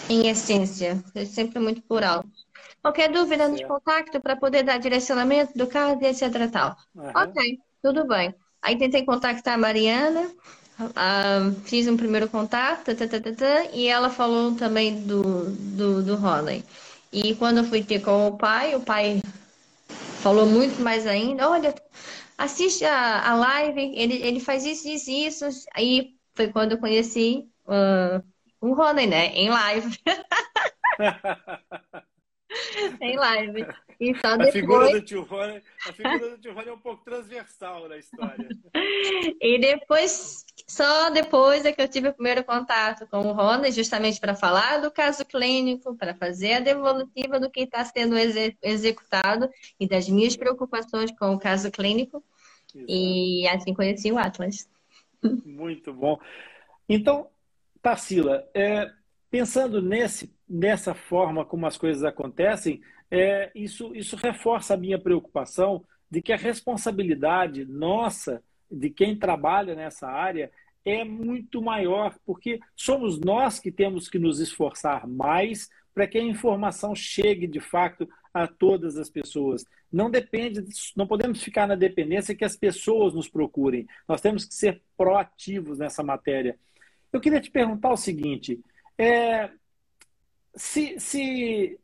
em essência, é sempre muito plural. Qualquer dúvida, nos contacto para poder dar direcionamento do caso e etc. Tal. Uhum. Ok, tudo bem. Aí tentei contactar a Mariana, uh, fiz um primeiro contato, tata, tata, tata, e ela falou também do, do, do. E quando eu fui ter com o pai, o pai falou muito mais ainda. Olha, assiste a, a live, ele, ele faz isso, isso, isso. Aí foi quando eu conheci uh, um Rony, né? Em live. em live. E só depois...
a, figura do tio Rony, a figura do tio Rony é um pouco transversal na história.
e depois, só depois é que eu tive o primeiro contato com o Rony, justamente para falar do caso clínico, para fazer a devolutiva do que está sendo exe executado e das minhas preocupações com o caso clínico. Exato. E assim conheci o Atlas.
Muito bom. Então, Tarsila, é, pensando nesse, nessa forma como as coisas acontecem, é, isso, isso reforça a minha preocupação de que a responsabilidade nossa, de quem trabalha nessa área, é muito maior, porque somos nós que temos que nos esforçar mais para que a informação chegue de fato a todas as pessoas. Não depende, não podemos ficar na dependência que as pessoas nos procurem. Nós temos que ser proativos nessa matéria. Eu queria te perguntar o seguinte: é, se, se,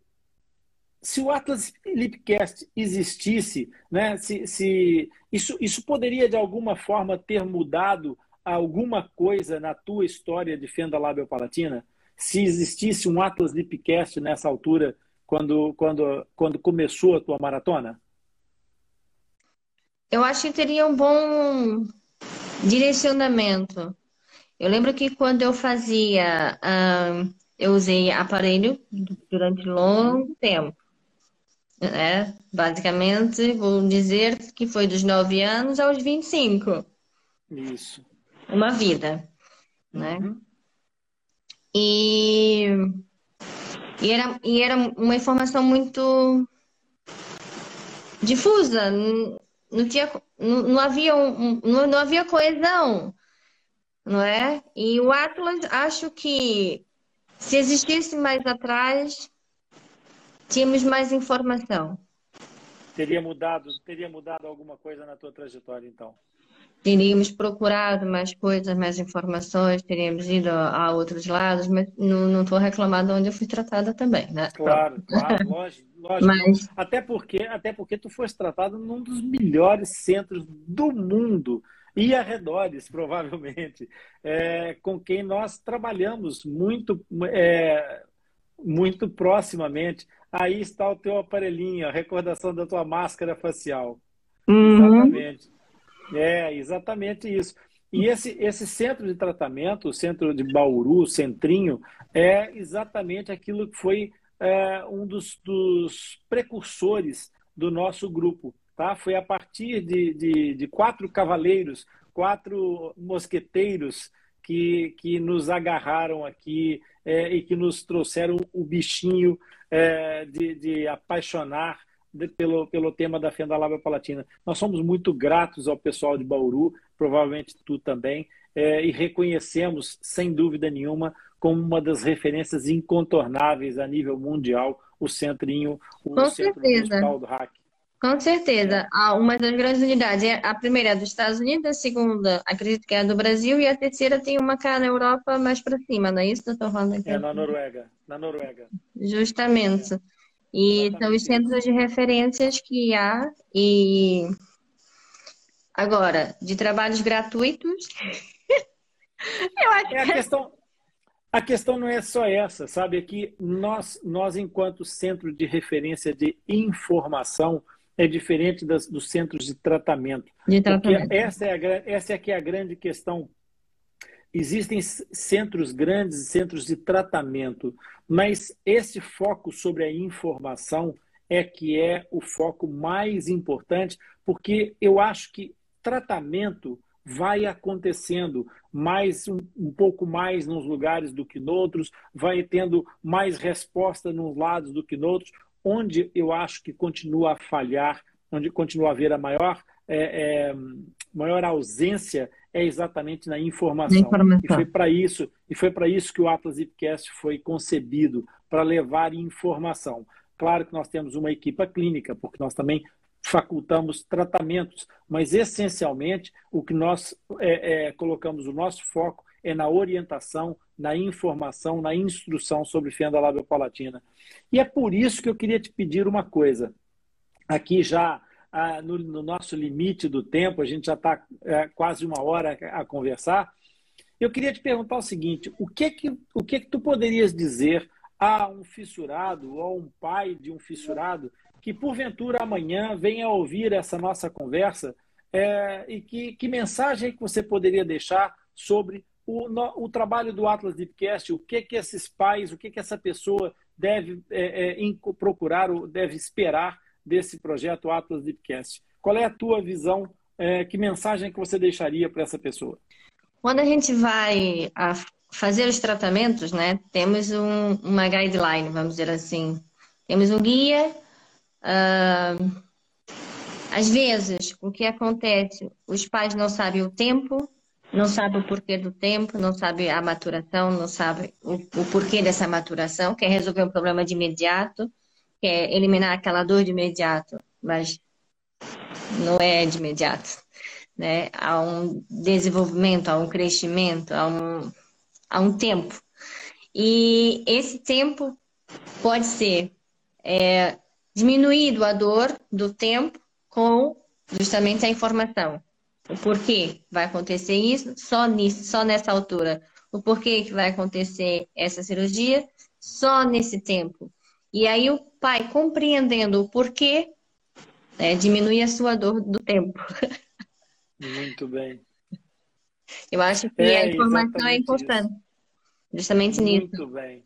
se o Atlas Lipcast existisse, né, se, se isso, isso poderia de alguma forma ter mudado alguma coisa na tua história de fenda lábio palatina? Se existisse um Atlas Lipcast nessa altura, quando, quando, quando começou a tua maratona?
Eu acho que teria um bom direcionamento. Eu lembro que quando eu fazia, eu usei aparelho durante longo tempo. Né? Basicamente, vou dizer que foi dos 9 anos aos 25.
Isso.
Uma vida. Né? Uhum. E, e, era, e era uma informação muito difusa. Não, tinha, não, não havia, um, não, não havia coesão não é? E o Atlas, acho que se existisse mais atrás, tínhamos mais informação.
Teria mudado, teria mudado alguma coisa na tua trajetória, então?
Teríamos procurado mais coisas, mais informações, teríamos ido a outros lados, mas não estou reclamando onde eu fui tratada também, né?
Claro, claro, lógico, lógico. Mas... Até, porque, até porque tu foste tratada num dos melhores centros do mundo e arredores, provavelmente, é, com quem nós trabalhamos muito, é, muito proximamente. Aí está o teu aparelhinho, a recordação da tua máscara facial. Uhum. Exatamente. É, exatamente isso. E esse, esse centro de tratamento, o centro de Bauru, o Centrinho, é exatamente aquilo que foi é, um dos, dos precursores do nosso grupo. Tá? Foi a partir de, de, de quatro cavaleiros, quatro mosqueteiros que, que nos agarraram aqui é, e que nos trouxeram o bichinho é, de, de apaixonar de, pelo, pelo tema da fenda lábia palatina. Nós somos muito gratos ao pessoal de Bauru, provavelmente tu também, é, e reconhecemos, sem dúvida nenhuma, como uma das referências incontornáveis a nível mundial, o centrinho, o
Com
centro
certeza.
do hack.
Com certeza. Ah, uma das grandes unidades. É a primeira é dos Estados Unidos, a segunda, acredito que é a do Brasil, e a terceira tem uma cá na Europa mais para cima, não é isso, doutor Ronda?
É na Noruega. Na Noruega.
Justamente. E Exatamente. são os centros de referências que há, e Agora, de trabalhos gratuitos,
eu acho é a questão. A questão não é só essa, sabe? É que nós, nós enquanto centro de referência de informação, é diferente das, dos centros de tratamento. De tratamento. Essa é, a, essa é que é a grande questão. Existem centros grandes, centros de tratamento, mas esse foco sobre a informação é que é o foco mais importante, porque eu acho que tratamento vai acontecendo mais um, um, pouco mais nos lugares do que noutros, vai tendo mais resposta nos lados do que noutros, onde eu acho que continua a falhar, onde continua a haver a maior, é, é, maior ausência é exatamente na informação. informação. E foi para isso, e foi para isso que o Atlas Ipcast foi concebido, para levar informação. Claro que nós temos uma equipe clínica, porque nós também facultamos tratamentos, mas essencialmente o que nós é, é, colocamos o nosso foco é na orientação, na informação, na instrução sobre fenda labiopalatina. E é por isso que eu queria te pedir uma coisa. Aqui já ah, no, no, nosso limite do tempo, a gente já está é, quase uma hora a, conversar. Eu queria te perguntar o seguinte: o que que, o que, que tu poderias dizer a um fissurado ou a um pai de um fissurado que porventura amanhã venha ouvir essa nossa conversa é, e que, que mensagem que você poderia deixar sobre o, no, o trabalho do Atlas Deepcast, o que que esses pais, o que que essa pessoa deve é, é, procurar ou deve esperar desse projeto Atlas Deepcast? Qual é a tua visão? É, que mensagem que você deixaria para essa pessoa?
Quando a gente vai a fazer os tratamentos, né, temos um, uma guideline, vamos dizer assim. Temos um guia Uh, às vezes, o que acontece? Os pais não sabem o tempo, não sabem o porquê do tempo, não sabem a maturação, não sabem o, o porquê dessa maturação, quer resolver um problema de imediato, quer eliminar aquela dor de imediato, mas não é de imediato. Né? Há um desenvolvimento, há um crescimento, há um, há um tempo. E esse tempo pode ser é, diminuído a dor do tempo com justamente a informação. O porquê vai acontecer isso, só, nisso, só nessa altura. O porquê que vai acontecer essa cirurgia, só nesse tempo. E aí o pai, compreendendo o porquê, né, diminui a sua dor do tempo.
Muito bem.
Eu acho que é, a informação é importante. Isso. Justamente
Muito
nisso.
Muito bem.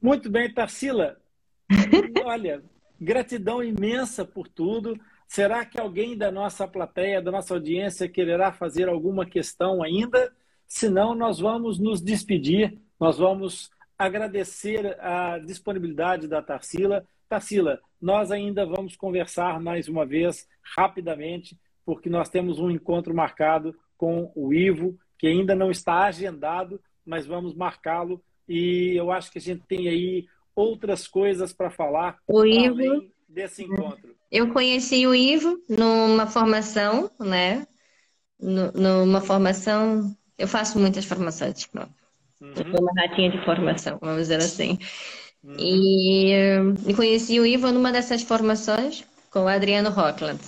Muito bem, Tarsila. Olha, gratidão imensa por tudo. Será que alguém da nossa plateia, da nossa audiência, quererá fazer alguma questão ainda? Se não, nós vamos nos despedir, nós vamos agradecer a disponibilidade da Tarsila. Tarsila, nós ainda vamos conversar mais uma vez, rapidamente, porque nós temos um encontro marcado com o Ivo, que ainda não está agendado, mas vamos marcá-lo. E eu acho que a gente tem aí outras coisas para falar
o Ivo,
desse encontro?
Eu conheci o Ivo numa formação, né? numa formação. Eu faço muitas formações, tipo, uhum. eu sou uma ratinha de formação, vamos dizer assim. Uhum. E, e conheci o Ivo numa dessas formações com o Adriano Rockland.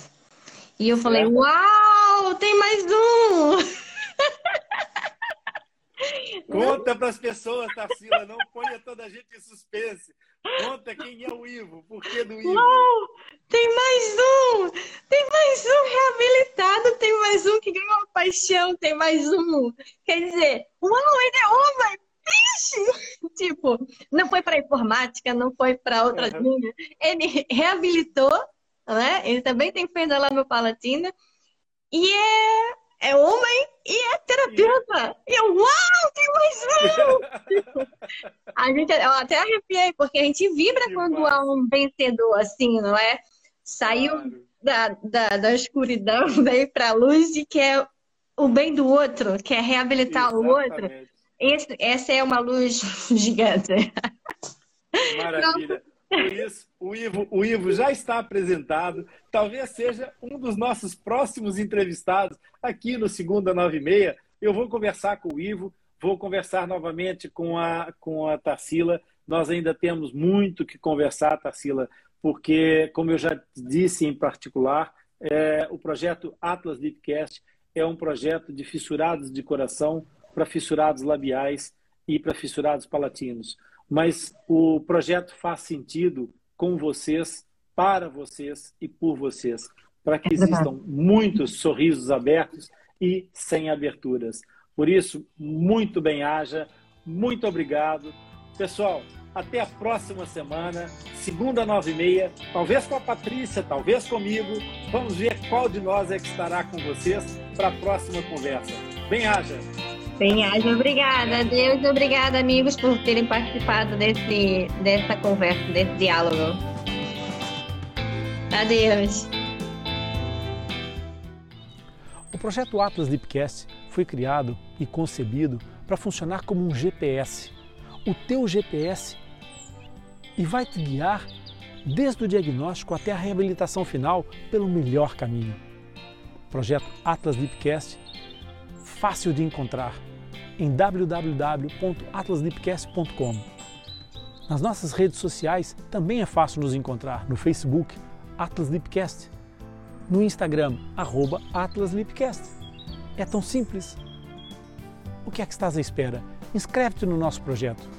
E eu falei, uau, tem mais um!
Conta para as pessoas, Tarsila, não ponha toda a gente em suspense. Conta quem é o Ivo, por que do Ivo? Uau,
tem mais um! Tem mais um reabilitado, tem mais um que ganhou paixão, tem mais um. Quer dizer, uau, ele é homem! Vixe! Tipo, não foi para informática, não foi para outra uhum. Ele reabilitou, né? Ele também tem fenda lá no Palatina. E é é homem e é terapeuta. E eu, uau, tem mais um! a gente, eu até arrepiei, porque a gente vibra que quando há um vencedor, assim, não é? Saiu claro. da, da, da escuridão, veio para a luz e quer o bem do outro, quer reabilitar Exatamente. o outro. Esse, essa é uma luz gigante.
Maravilha. Por isso, o Ivo, o Ivo já está apresentado. Talvez seja um dos nossos próximos entrevistados aqui no Segunda Nove e Meia. Eu vou conversar com o Ivo, vou conversar novamente com a, com a Tarsila. Nós ainda temos muito que conversar, Tarsila, porque, como eu já disse em particular, é, o projeto Atlas Lipcast é um projeto de fissurados de coração para fissurados labiais e para fissurados palatinos. Mas o projeto faz sentido com vocês, para vocês e por vocês, para que existam muitos sorrisos abertos e sem aberturas. Por isso, muito bem-haja, muito obrigado. Pessoal, até a próxima semana, segunda, nove e meia, talvez com a Patrícia, talvez comigo. Vamos ver qual de nós é que estará com vocês para a próxima conversa. Bem-haja!
Bem-haja, obrigada. Deus, obrigada, amigos, por terem participado desse, dessa conversa, desse diálogo. Adeus.
O projeto Atlas Deepcast foi criado e concebido para funcionar como um GPS. O teu GPS e vai te guiar desde o diagnóstico até a reabilitação final pelo melhor caminho. Projeto Atlas Deepcast, fácil de encontrar em www.atlasdeepcast.com. Nas nossas redes sociais também é fácil nos encontrar no Facebook Atlas Deepcast, no Instagram arroba Atlas Deepcast. É tão simples. O que é que estás à espera? Inscreve-te no nosso projeto